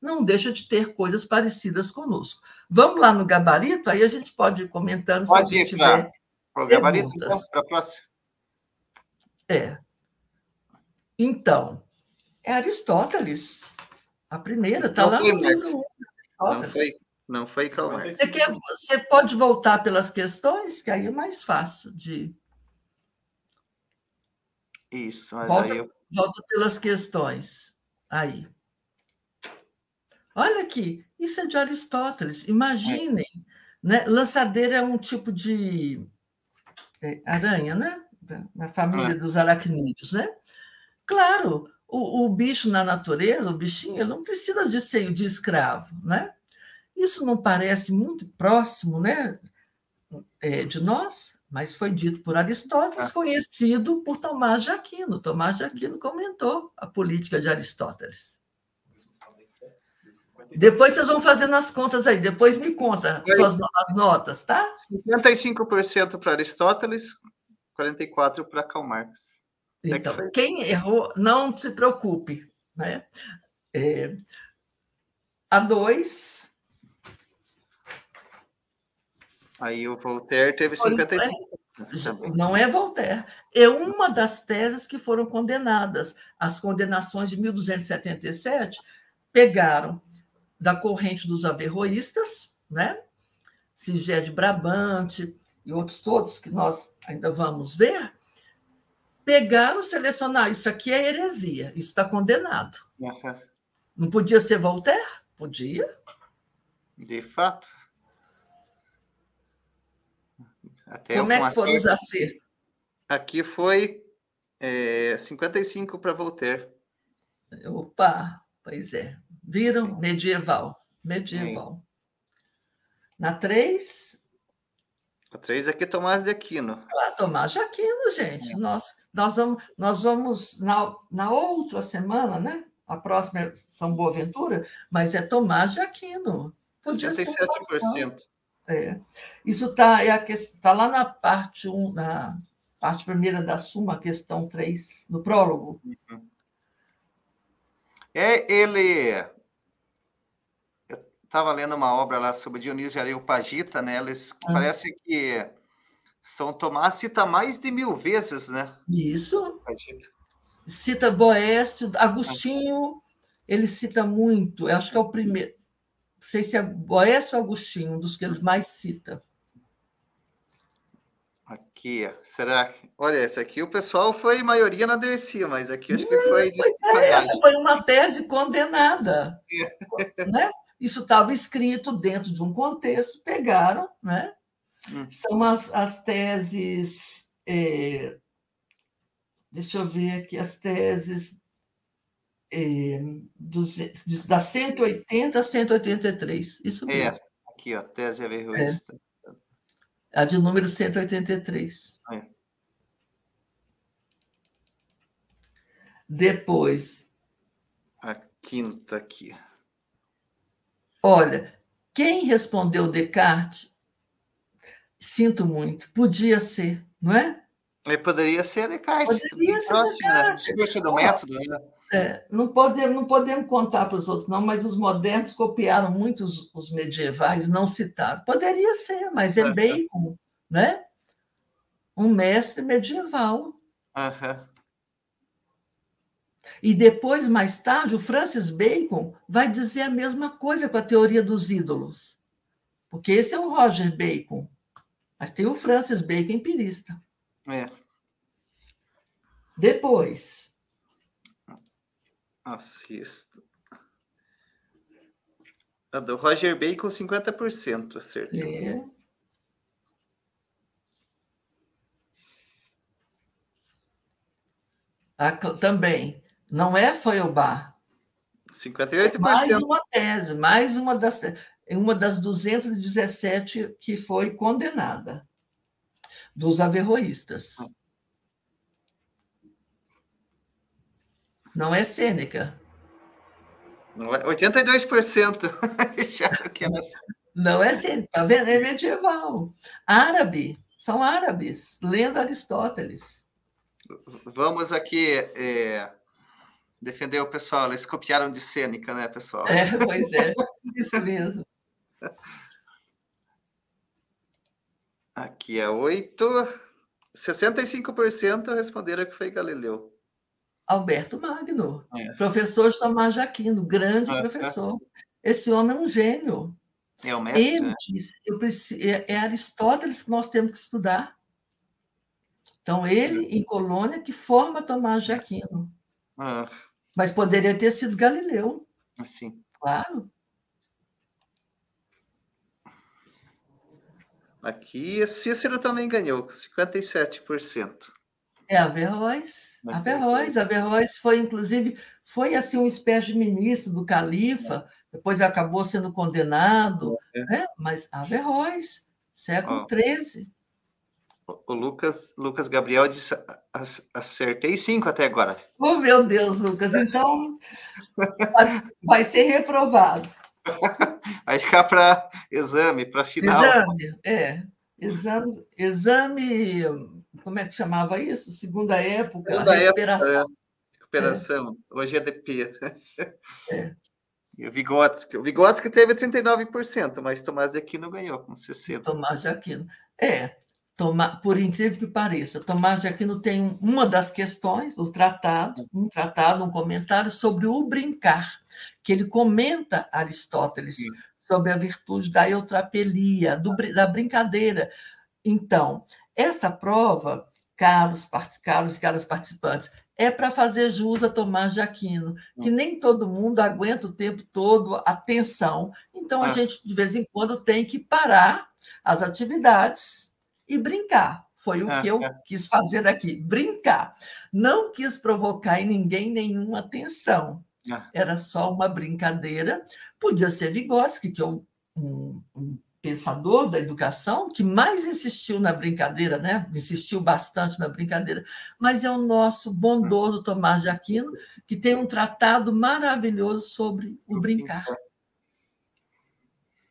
não deixa de ter coisas parecidas conosco. Vamos lá no gabarito, aí a gente pode ir comentando pode se ir, tiver para o gabarito, então, para a próxima. É. Então, é Aristóteles. A primeira está lá no livro. Não foi, não foi Karl Marx. Você, quer, você pode voltar pelas questões, que aí é mais fácil de. Isso, mas volta, aí eu... volta pelas questões. Aí. Olha aqui, isso é de Aristóteles. Imaginem, é. né? Lançadeira é um tipo de é, aranha, né? Na família é. dos aracnídeos, né? Claro, o, o, bicho na natureza, o bichinho, ele não precisa de seio de escravo, né? Isso não parece muito próximo, né, é, de nós, mas foi dito por Aristóteles, é. conhecido por Tomás de Aquino. Tomás de Aquino comentou a política de Aristóteles. Depois vocês vão fazendo as contas aí, depois me conta suas as notas, tá? 55% para Aristóteles, 44% para Karl Marx. Então, quem errou, não se preocupe. Né? É, a dois. Aí o Voltaire teve 55%. Não é Voltaire. É uma das teses que foram condenadas. As condenações de 1277 pegaram da corrente dos averroístas, né? Sigé de Brabante e outros todos que nós ainda vamos ver, pegaram, selecionaram. Isso aqui é heresia, isso está condenado. Uhum. Não podia ser Voltaire? Podia. De fato. Até Como é que foram os acertos? Aqui foi é, 55 para Voltaire. Opa, pois é. Viram? Medieval. Medieval. Na 3. A 3 aqui é Tomás de Aquino. Ah, Tomás de Aquino, gente. É. Nós, nós vamos, nós vamos na, na outra semana, né? A próxima é São Boaventura, mas é Tomás de Aquino. Podia 67%. É. Isso está é tá lá na parte 1, um, na parte primeira da Suma, questão 3, no prólogo. Uhum. É, ele. Estava lendo uma obra lá sobre Dionísio Areopagita, né? Eles ah. parece que São Tomás cita mais de mil vezes, né? Isso. Pagita. Cita Boécio, Agostinho, ele cita muito. Eu acho que é o primeiro não sei se é Boécio Agostinho, um dos que ele mais cita. Aqui, será que. Olha, essa aqui o pessoal foi maioria na Dercia, mas aqui acho que foi. Pois é, essa foi uma tese condenada. É. né? Isso estava escrito dentro de um contexto, pegaram, né? Hum. São as, as teses. É, deixa eu ver aqui, as teses é, dos, da 180 a 183. Isso é, mesmo. É, aqui, ó, tese averroísta. É. A de número 183. É. Depois. A quinta aqui. Olha, quem respondeu Descartes, sinto muito, podia ser, não é? Poderia ser Descartes. Poderia ser próximo, Descartes. Né? Se do método, né? É, não, podemos, não podemos contar para os outros, não, mas os modernos copiaram muito os, os medievais, não citaram. Poderia ser, mas é Bacon, né? Um mestre medieval. Uhum. E depois, mais tarde, o Francis Bacon vai dizer a mesma coisa com a teoria dos ídolos. Porque esse é o Roger Bacon. Mas tem o Francis Bacon empirista. É. Depois, Assista. A do Roger Bacon, 50%, acertou. É. A, também. Não é Feuerbach. 58%. Mais uma tese, mais uma das, uma das 217 que foi condenada dos averroístas. Não é Sêneca. Não é, 82%. (laughs) Não é Sêneca, tá vendo? É medieval. Árabe, são árabes, lendo Aristóteles. Vamos aqui é, defender o pessoal. Eles copiaram de Sêneca, né, pessoal? É, pois é, isso mesmo. Aqui é 8. 65% responderam que foi Galileu. Alberto Magno, é. professor de Tomás de Aquino, grande é, professor. Esse homem é um gênio. É o mestre, Ele né? disse, eu preciso, é, é, Aristóteles que nós temos que estudar. Então, ele, em Colônia, que forma Tomás de Aquino. Ah. Mas poderia ter sido Galileu. Sim. Claro. Aqui, Cícero também ganhou, 57%. É, Averroes. Averroes. Averroes foi, inclusive, foi assim uma espécie de ministro do califa, depois acabou sendo condenado, é. né? mas Averroes, século XIII. O Lucas, Lucas Gabriel disse: acertei cinco até agora. Oh, meu Deus, Lucas, então vai ser reprovado. (laughs) Vai ficar para exame, para final. Exame, é. Exame, exame como é que chamava isso? Segunda época, Segunda recuperação. Época, recuperação, é. hoje é DP. (laughs) É. E o Vygotsky, o Vygotsky teve 39%, mas Tomás de Aquino ganhou com 60%. Tomás de Aquino. É, Tomar, por incrível que pareça, Tomás de Aquino tem uma das questões, o tratado, um tratado, um comentário sobre o brincar, que ele comenta Aristóteles Sim. sobre a virtude da eutrapelia, do, da brincadeira. Então, essa prova, caros, caros e caras participantes, é para fazer jus a Tomás de Aquino, que nem todo mundo aguenta o tempo todo a tensão. Então, a ah. gente, de vez em quando, tem que parar as atividades e brincar. Foi o que eu (laughs) quis fazer aqui, brincar. Não quis provocar em ninguém nenhuma tensão. Ah. Era só uma brincadeira. Podia ser Vygotsky, que é um, um, um pensador da educação que mais insistiu na brincadeira, né? Insistiu bastante na brincadeira, mas é o nosso bondoso Tomás de Aquino, que tem um tratado maravilhoso sobre o brincar.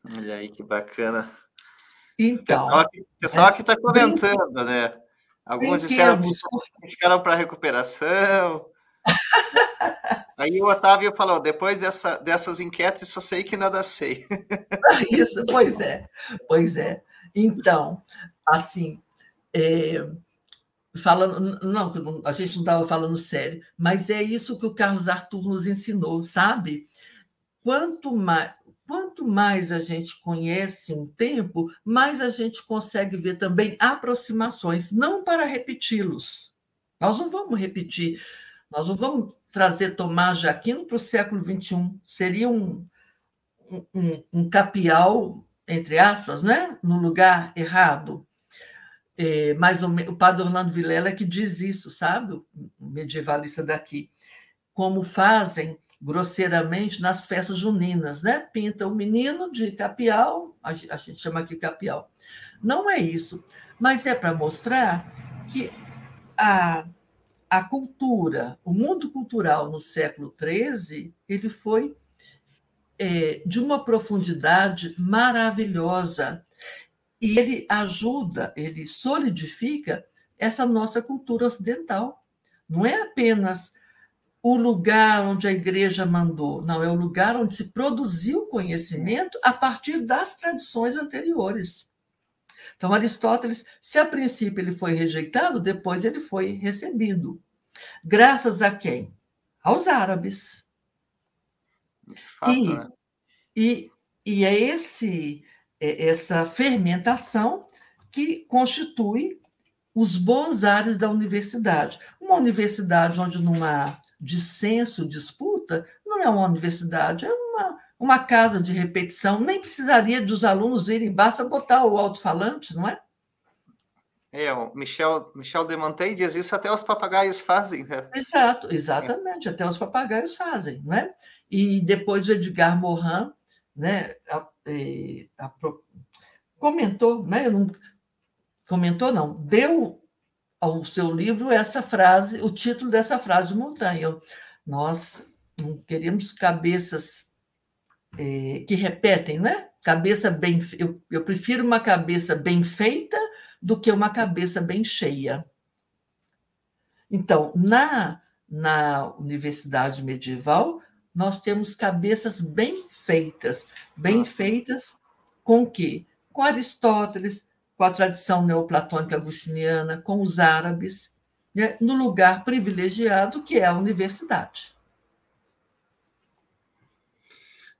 Olha aí que bacana. Então, o pessoal aqui está comentando, né? Alguns disseram que ficaram para recuperação. (laughs) Aí o Otávio falou: depois dessa, dessas enquetes, só sei que nada sei. (laughs) Isso, pois é, pois é. Então, assim, é, falando, não, a gente não estava falando sério, mas é isso que o Carlos Arthur nos ensinou, sabe? Quanto mais, quanto mais a gente conhece um tempo, mais a gente consegue ver também aproximações, não para repeti-los. Nós não vamos repetir, nós não vamos trazer Tomás de Aquino para o século XXI. Seria um, um, um capial, entre aspas, né? no lugar errado. É, mais o padre Orlando Vilela que diz isso, sabe? O medievalista daqui. Como fazem grosseiramente nas festas juninas, né? Pinta o menino de capial, a gente chama aqui capial. Não é isso, mas é para mostrar que a a cultura, o mundo cultural no século XIII, ele foi é, de uma profundidade maravilhosa. E ele ajuda, ele solidifica essa nossa cultura ocidental. Não é apenas o lugar onde a igreja mandou, não, é o lugar onde se produziu conhecimento a partir das tradições anteriores. Então, Aristóteles, se a princípio ele foi rejeitado, depois ele foi recebido. Graças a quem? Aos árabes. Fato, e, né? e, e é esse, é essa fermentação que constitui os bons ares da universidade. Uma universidade onde não há dissenso, disputa, não é uma universidade, é uma uma casa de repetição, nem precisaria dos alunos irem, basta botar o alto-falante, não é? É, o Michel, Michel de Montaigne diz isso até os papagaios fazem, né? Exato, exatamente, é. até os papagaios fazem, não é? E depois o Edgar Morin, né, a, a, a, comentou, né, não, comentou não, deu ao seu livro essa frase, o título dessa frase Montaigne, nós não queremos cabeças é, que repetem, né? Cabeça bem. Eu, eu prefiro uma cabeça bem feita do que uma cabeça bem cheia. Então, na, na universidade medieval, nós temos cabeças bem feitas. Bem feitas com que? Com Aristóteles, com a tradição neoplatônica agustiniana, com os árabes, né? no lugar privilegiado que é a universidade.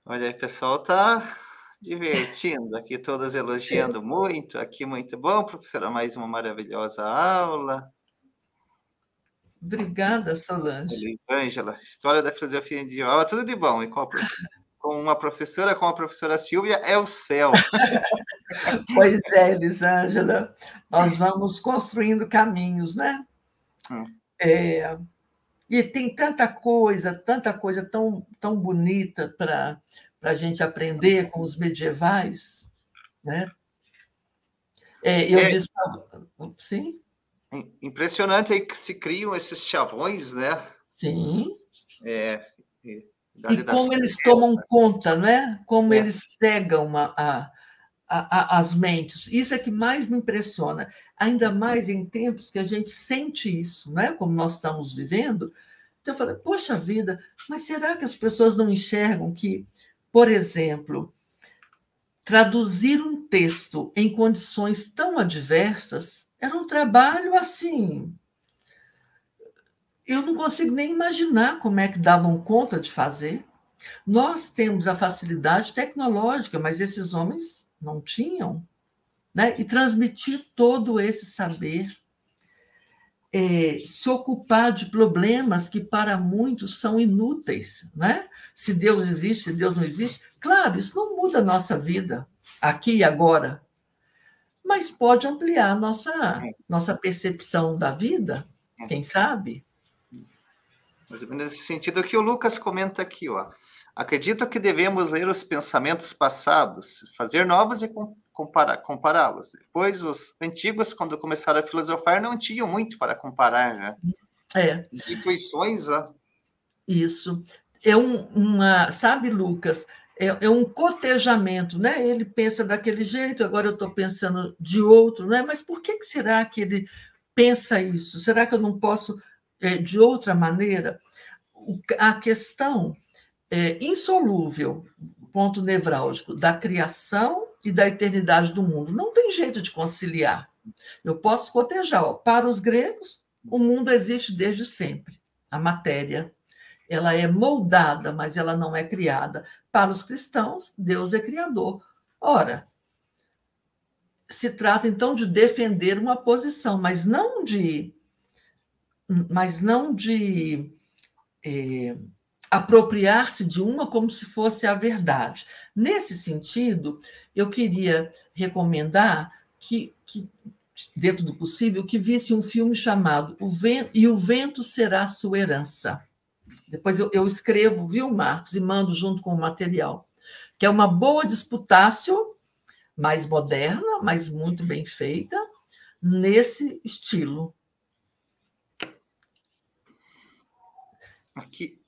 Olha aí, pessoal tá divertindo aqui, todas elogiando muito, aqui muito bom, professora, mais uma maravilhosa aula. Obrigada, Solange. Elisângela, história da filosofia individual, tudo de bom. E com, com uma professora, com a professora Silvia, é o céu. (laughs) pois é, Elisângela, nós vamos construindo caminhos, né? Hum. É, e tem tanta coisa, tanta coisa tão, tão bonita para a gente aprender com os medievais. Né? É, eu é, disse. Sim? Impressionante aí que se criam esses chavões, né? Sim. É, e, como eles tomam conta, né? Como é. eles cegam a, a, a, as mentes. Isso é que mais me impressiona ainda mais em tempos que a gente sente isso, né? como nós estamos vivendo. Então, eu falei, poxa vida, mas será que as pessoas não enxergam que, por exemplo, traduzir um texto em condições tão adversas era um trabalho assim. Eu não consigo nem imaginar como é que davam conta de fazer. Nós temos a facilidade tecnológica, mas esses homens não tinham. Né? E transmitir todo esse saber, é, se ocupar de problemas que para muitos são inúteis. Né? Se Deus existe, se Deus não existe, claro, isso não muda a nossa vida, aqui e agora, mas pode ampliar nossa, nossa percepção da vida, quem sabe? Mais ou menos nesse sentido que o Lucas comenta aqui, ó. Acredito que devemos ler os pensamentos passados, fazer novos e compará-los. Depois, os antigos, quando começaram a filosofar, não tinham muito para comparar, né? É. As intuições, ó. Isso. É um, uma, sabe, Lucas, é, é, um cotejamento, né? Ele pensa daquele jeito, agora eu estou pensando de outro, né? Mas por que, que será que ele pensa isso? Será que eu não posso de outra maneira? A questão é, insolúvel, ponto nevrálgico, da criação e da eternidade do mundo. Não tem jeito de conciliar. Eu posso cotejar. Para os gregos, o mundo existe desde sempre. A matéria, ela é moldada, mas ela não é criada. Para os cristãos, Deus é criador. Ora, se trata então de defender uma posição, mas não de, mas não de é, apropriar-se de uma como se fosse a verdade. Nesse sentido, eu queria recomendar que, que dentro do possível, que visse um filme chamado o Vento, E o Vento Será Sua Herança. Depois eu, eu escrevo, viu, Marcos, e mando junto com o material, que é uma boa disputácio, mais moderna, mas muito bem feita, nesse estilo. Aqui,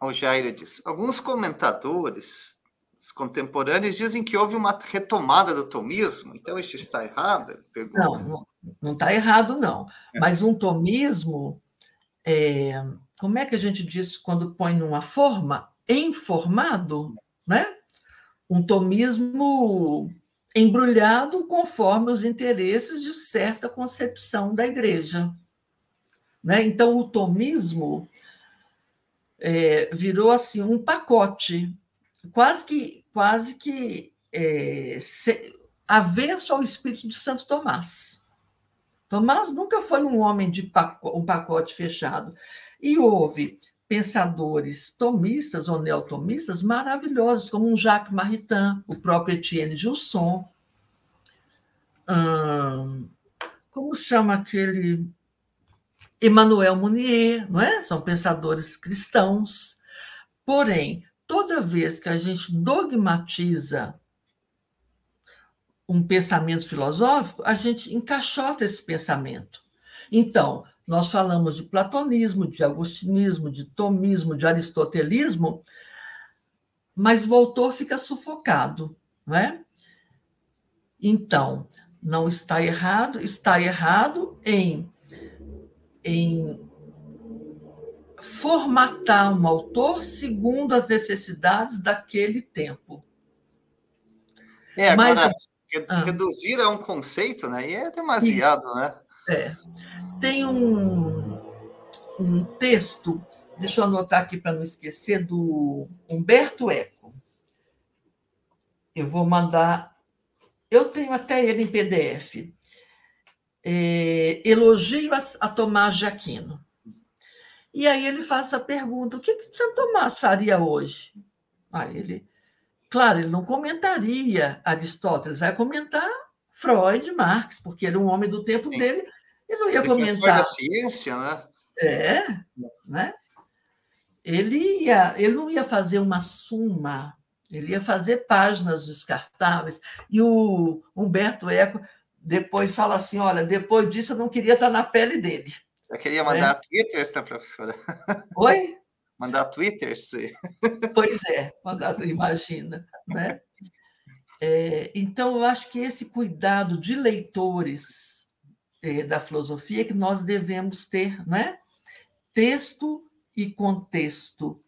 o Jair diz: alguns comentadores contemporâneos dizem que houve uma retomada do tomismo, então isso está errado? Não, não está errado, não. É. Mas um tomismo, é, como é que a gente diz quando põe numa forma? Informado, né? Um tomismo embrulhado conforme os interesses de certa concepção da igreja. Né? Então, o tomismo é, virou assim um pacote, quase que quase que é, se, avesso ao espírito de Santo Tomás. Tomás nunca foi um homem de paco, um pacote fechado. E houve pensadores tomistas ou neotomistas maravilhosos, como um Jacques Maritain, o próprio Etienne Gilson. Hum, como chama aquele Emmanuel Mounier, não é? São pensadores cristãos. Porém, toda vez que a gente dogmatiza um pensamento filosófico, a gente encaixota esse pensamento. Então, nós falamos de platonismo, de agostinismo, de tomismo, de aristotelismo, mas autor fica sufocado, não é? Então, não está errado, está errado em em formatar um autor segundo as necessidades daquele tempo. É, agora, Mas, ah. reduzir a um conceito, né? E é demasiado, isso. né? É. Tem um, um texto, deixa eu anotar aqui para não esquecer, do Humberto Eco. Eu vou mandar. Eu tenho até ele em PDF é, elogio a, a, Tomás de Aquino. E aí ele faz essa pergunta: o que, que Santo Tomás faria hoje? Aí ele, claro, ele não comentaria Aristóteles, vai comentar Freud, Marx, porque era um homem do tempo Sim. dele, ele não ia Defensor comentar. da ciência, né? É, né? Ele, ia, ele não ia fazer uma suma, ele ia fazer páginas descartáveis. E o Humberto Eco depois fala assim: olha, depois disso eu não queria estar na pele dele. Eu queria mandar é. twitters, tá, professora? (laughs) Oi? mandar twitters. Pois é, mandar, imagina, né? É, então, eu acho que esse cuidado de leitores é, da filosofia que nós devemos ter, né? Texto e contexto,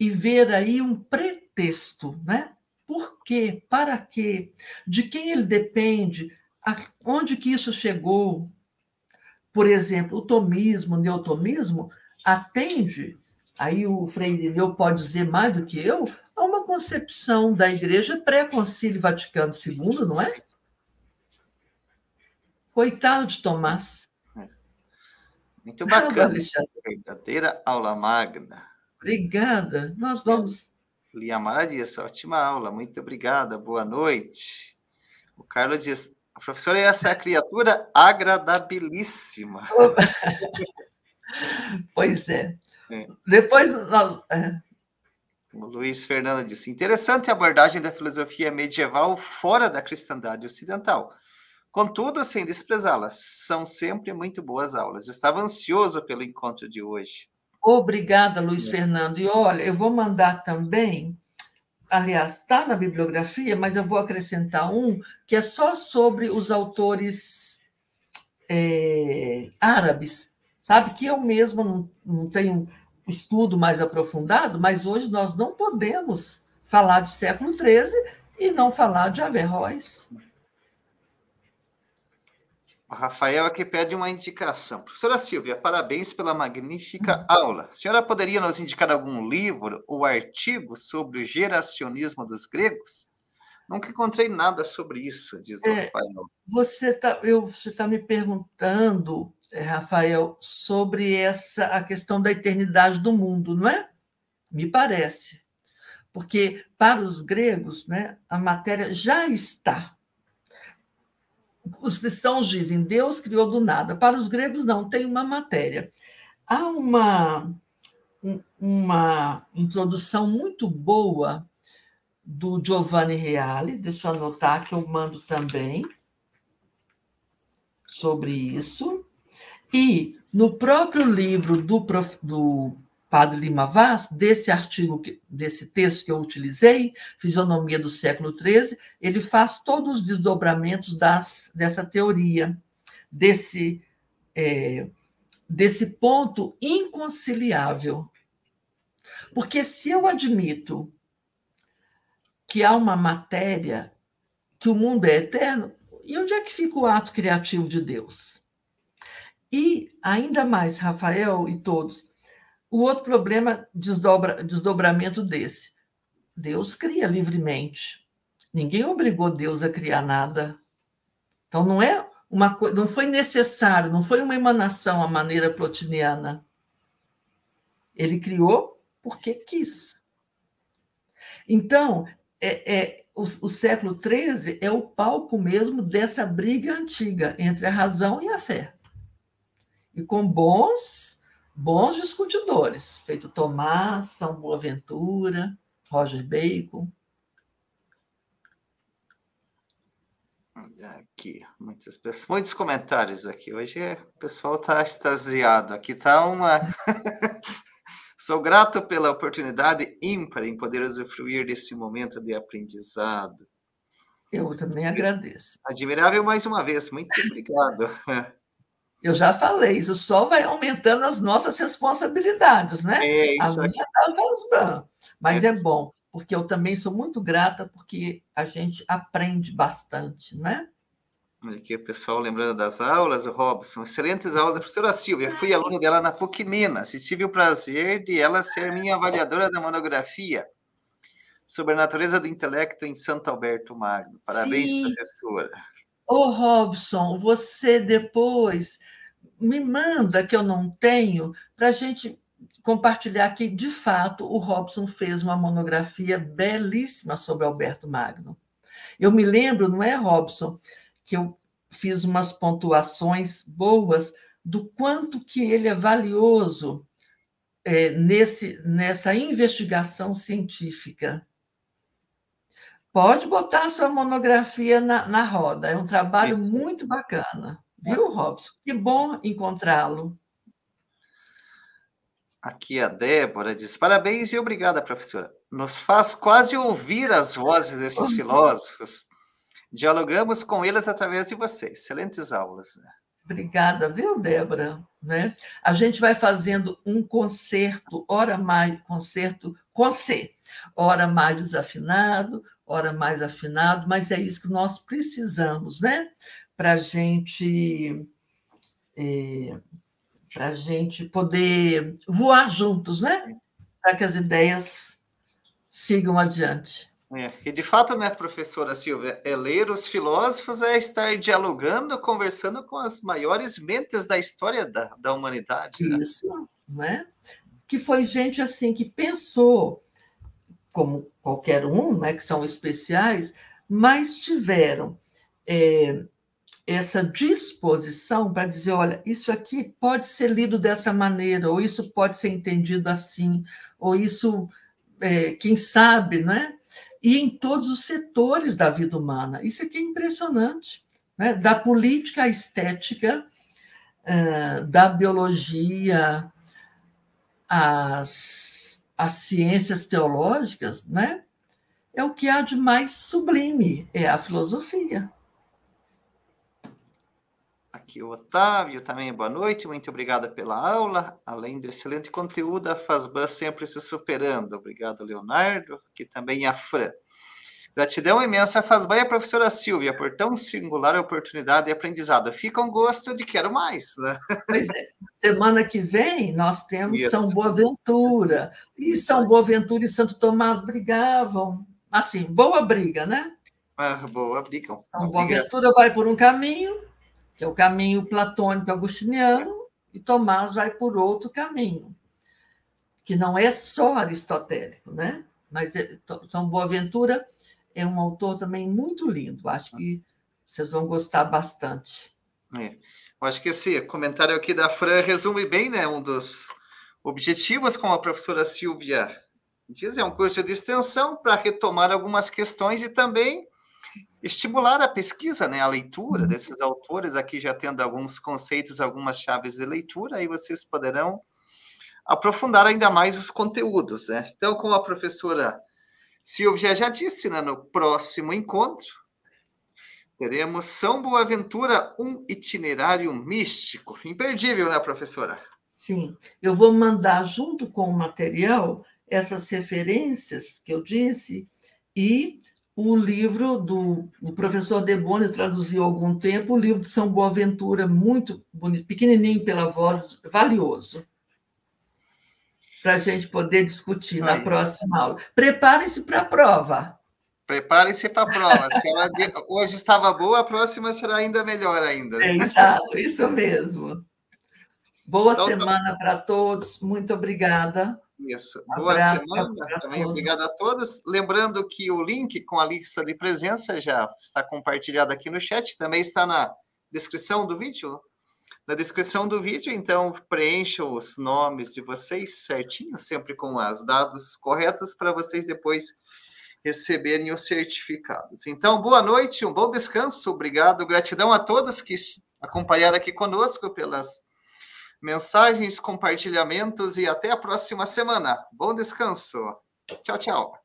e ver aí um pretexto, né? Por quê? Para quê? De quem ele depende? Onde que isso chegou? Por exemplo, o tomismo, o neotomismo, atende, aí o Freire Neu pode dizer mais do que eu, a uma concepção da igreja pré-concílio Vaticano II, não é? Coitado de Tomás. Muito bacana. Verdadeira aula magna. Obrigada. Nós vamos. Liamara diz, ótima aula, muito obrigada, boa noite. O Carlos diz, a professora, essa é a criatura agradabilíssima. (laughs) pois é. é. Depois nós. É. O Luiz Fernando disse: interessante a abordagem da filosofia medieval fora da cristandade ocidental. Contudo, sem desprezá-las, são sempre muito boas aulas. Estava ansioso pelo encontro de hoje. Obrigada, Luiz é. Fernando. E olha, eu vou mandar também aliás, está na bibliografia, mas eu vou acrescentar um que é só sobre os autores é, árabes, sabe? Que eu mesmo não, não tenho estudo mais aprofundado, mas hoje nós não podemos falar de século XIII e não falar de Averroes. O Rafael aqui pede uma indicação. Professora Silvia, parabéns pela magnífica aula. A senhora poderia nos indicar algum livro ou artigo sobre o geracionismo dos gregos? Nunca encontrei nada sobre isso, diz o é, Rafael. Você está tá me perguntando, é, Rafael, sobre essa a questão da eternidade do mundo, não é? Me parece. Porque para os gregos, né, a matéria já está os cristãos dizem Deus criou do nada. Para os gregos, não, tem uma matéria. Há uma, uma introdução muito boa do Giovanni Reale, deixa eu anotar que eu mando também sobre isso. E no próprio livro do, do Padre Lima Vaz, desse artigo, desse texto que eu utilizei, Fisionomia do século XIII, ele faz todos os desdobramentos das, dessa teoria, desse, é, desse ponto inconciliável. Porque se eu admito que há uma matéria, que o mundo é eterno, e onde é que fica o ato criativo de Deus? E ainda mais, Rafael e todos, o outro problema, desdobra, desdobramento desse. Deus cria livremente. Ninguém obrigou Deus a criar nada. Então não é uma coisa, não foi necessário, não foi uma emanação à maneira plotiniana. Ele criou porque quis. Então, é, é o, o século XIII é o palco mesmo dessa briga antiga entre a razão e a fé. E com bons bons discutidores, feito Tomás, São Boaventura, Roger Bacon. Aqui, muitas pessoas, muitos comentários aqui. Hoje o pessoal está extasiado. Aqui está uma. (laughs) Sou grato pela oportunidade ímpar em poder usufruir desse momento de aprendizado. Eu também agradeço. Admirável mais uma vez. Muito obrigado. (laughs) Eu já falei, isso só vai aumentando as nossas responsabilidades, né? É isso. A minha tá mas é. é bom, porque eu também sou muito grata, porque a gente aprende bastante, né? Aqui o pessoal lembrando das aulas, o Robson, excelentes aulas da professora Silvia. Fui aluno dela na PUC Minas e tive o prazer de ela ser minha avaliadora da monografia sobre a natureza do intelecto em Santo Alberto Magno. Parabéns, Sim. professora. Ô, Robson, você depois me manda que eu não tenho para a gente compartilhar que, de fato, o Robson fez uma monografia belíssima sobre Alberto Magno. Eu me lembro, não é, Robson, que eu fiz umas pontuações boas do quanto que ele é valioso é, nesse, nessa investigação científica. Pode botar a sua monografia na, na roda, é um trabalho Isso. muito bacana. Viu, Robson? Que bom encontrá-lo. Aqui a Débora diz: parabéns e obrigada, professora. Nos faz quase ouvir as vozes desses (laughs) filósofos. Dialogamos com eles através de vocês. Excelentes aulas. Né? Obrigada, viu, Débora? Né? A gente vai fazendo um concerto, hora mais, concerto com C, hora mais desafinado, hora mais afinado, mas é isso que nós precisamos, né? Para gente. É, para gente poder voar juntos, né? Para que as ideias sigam adiante. É, e de fato, né, professora Silvia, é ler os filósofos é estar dialogando, conversando com as maiores mentes da história da, da humanidade. Né? Isso, né? Que foi gente assim que pensou, como qualquer um, né, que são especiais, mas tiveram é, essa disposição para dizer, olha, isso aqui pode ser lido dessa maneira, ou isso pode ser entendido assim, ou isso, é, quem sabe, né? E em todos os setores da vida humana. Isso aqui é impressionante. Né? Da política à estética, eh, da biologia às, às ciências teológicas, né? é o que há de mais sublime, é a filosofia. Aqui o Otávio também, boa noite, muito obrigada pela aula. Além do excelente conteúdo, a FASBAN sempre se superando. Obrigado, Leonardo, aqui também a Fran. Gratidão imensa, FASBAN e a professora Silvia, por tão singular oportunidade e aprendizado. Fica um gosto de quero mais, né? Pois é. Semana que vem nós temos Isso. São Boaventura. E São Boaventura e Santo Tomás brigavam. Assim, boa briga, né? Ah, boa briga. São Boaventura vai por um caminho, que é o caminho platônico agostiniano, e Tomás vai por outro caminho, que não é só aristotélico, né? Mas é, São Boaventura é um autor também muito lindo. Acho que vocês vão gostar bastante. É. Eu acho que esse comentário aqui da Fran resume bem, né? Um dos objetivos, como a professora Silvia diz, é um curso de extensão para retomar algumas questões e também estimular a pesquisa, né, a leitura uhum. desses autores, aqui já tendo alguns conceitos, algumas chaves de leitura, aí vocês poderão aprofundar ainda mais os conteúdos, né? Então, como a professora Silvia já disse, né, no próximo encontro, teremos São Boaventura, um itinerário místico. Imperdível, né, professora? Sim, eu vou mandar junto com o material essas referências que eu disse e o livro do o professor Deboni traduziu há algum tempo, o livro de São Boaventura, muito bonito, pequenininho pela voz, valioso, para a gente poder discutir na próxima aula. Preparem-se para a prova. Preparem-se para a prova. Se ela hoje estava boa, a próxima será ainda melhor ainda. É, exato, isso mesmo. Boa então, tá semana para todos. Muito obrigada. Isso. Boa semana também. Obrigado a todos. Lembrando que o link com a lista de presença já está compartilhado aqui no chat, também está na descrição do vídeo. Na descrição do vídeo, então, preencham os nomes de vocês certinho, sempre com os dados corretos, para vocês depois receberem os certificados. Então, boa noite, um bom descanso, obrigado, gratidão a todos que acompanharam aqui conosco pelas mensagens, compartilhamentos e até a próxima semana. Bom descanso. Tchau, tchau.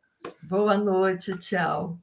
Boa noite, tchau.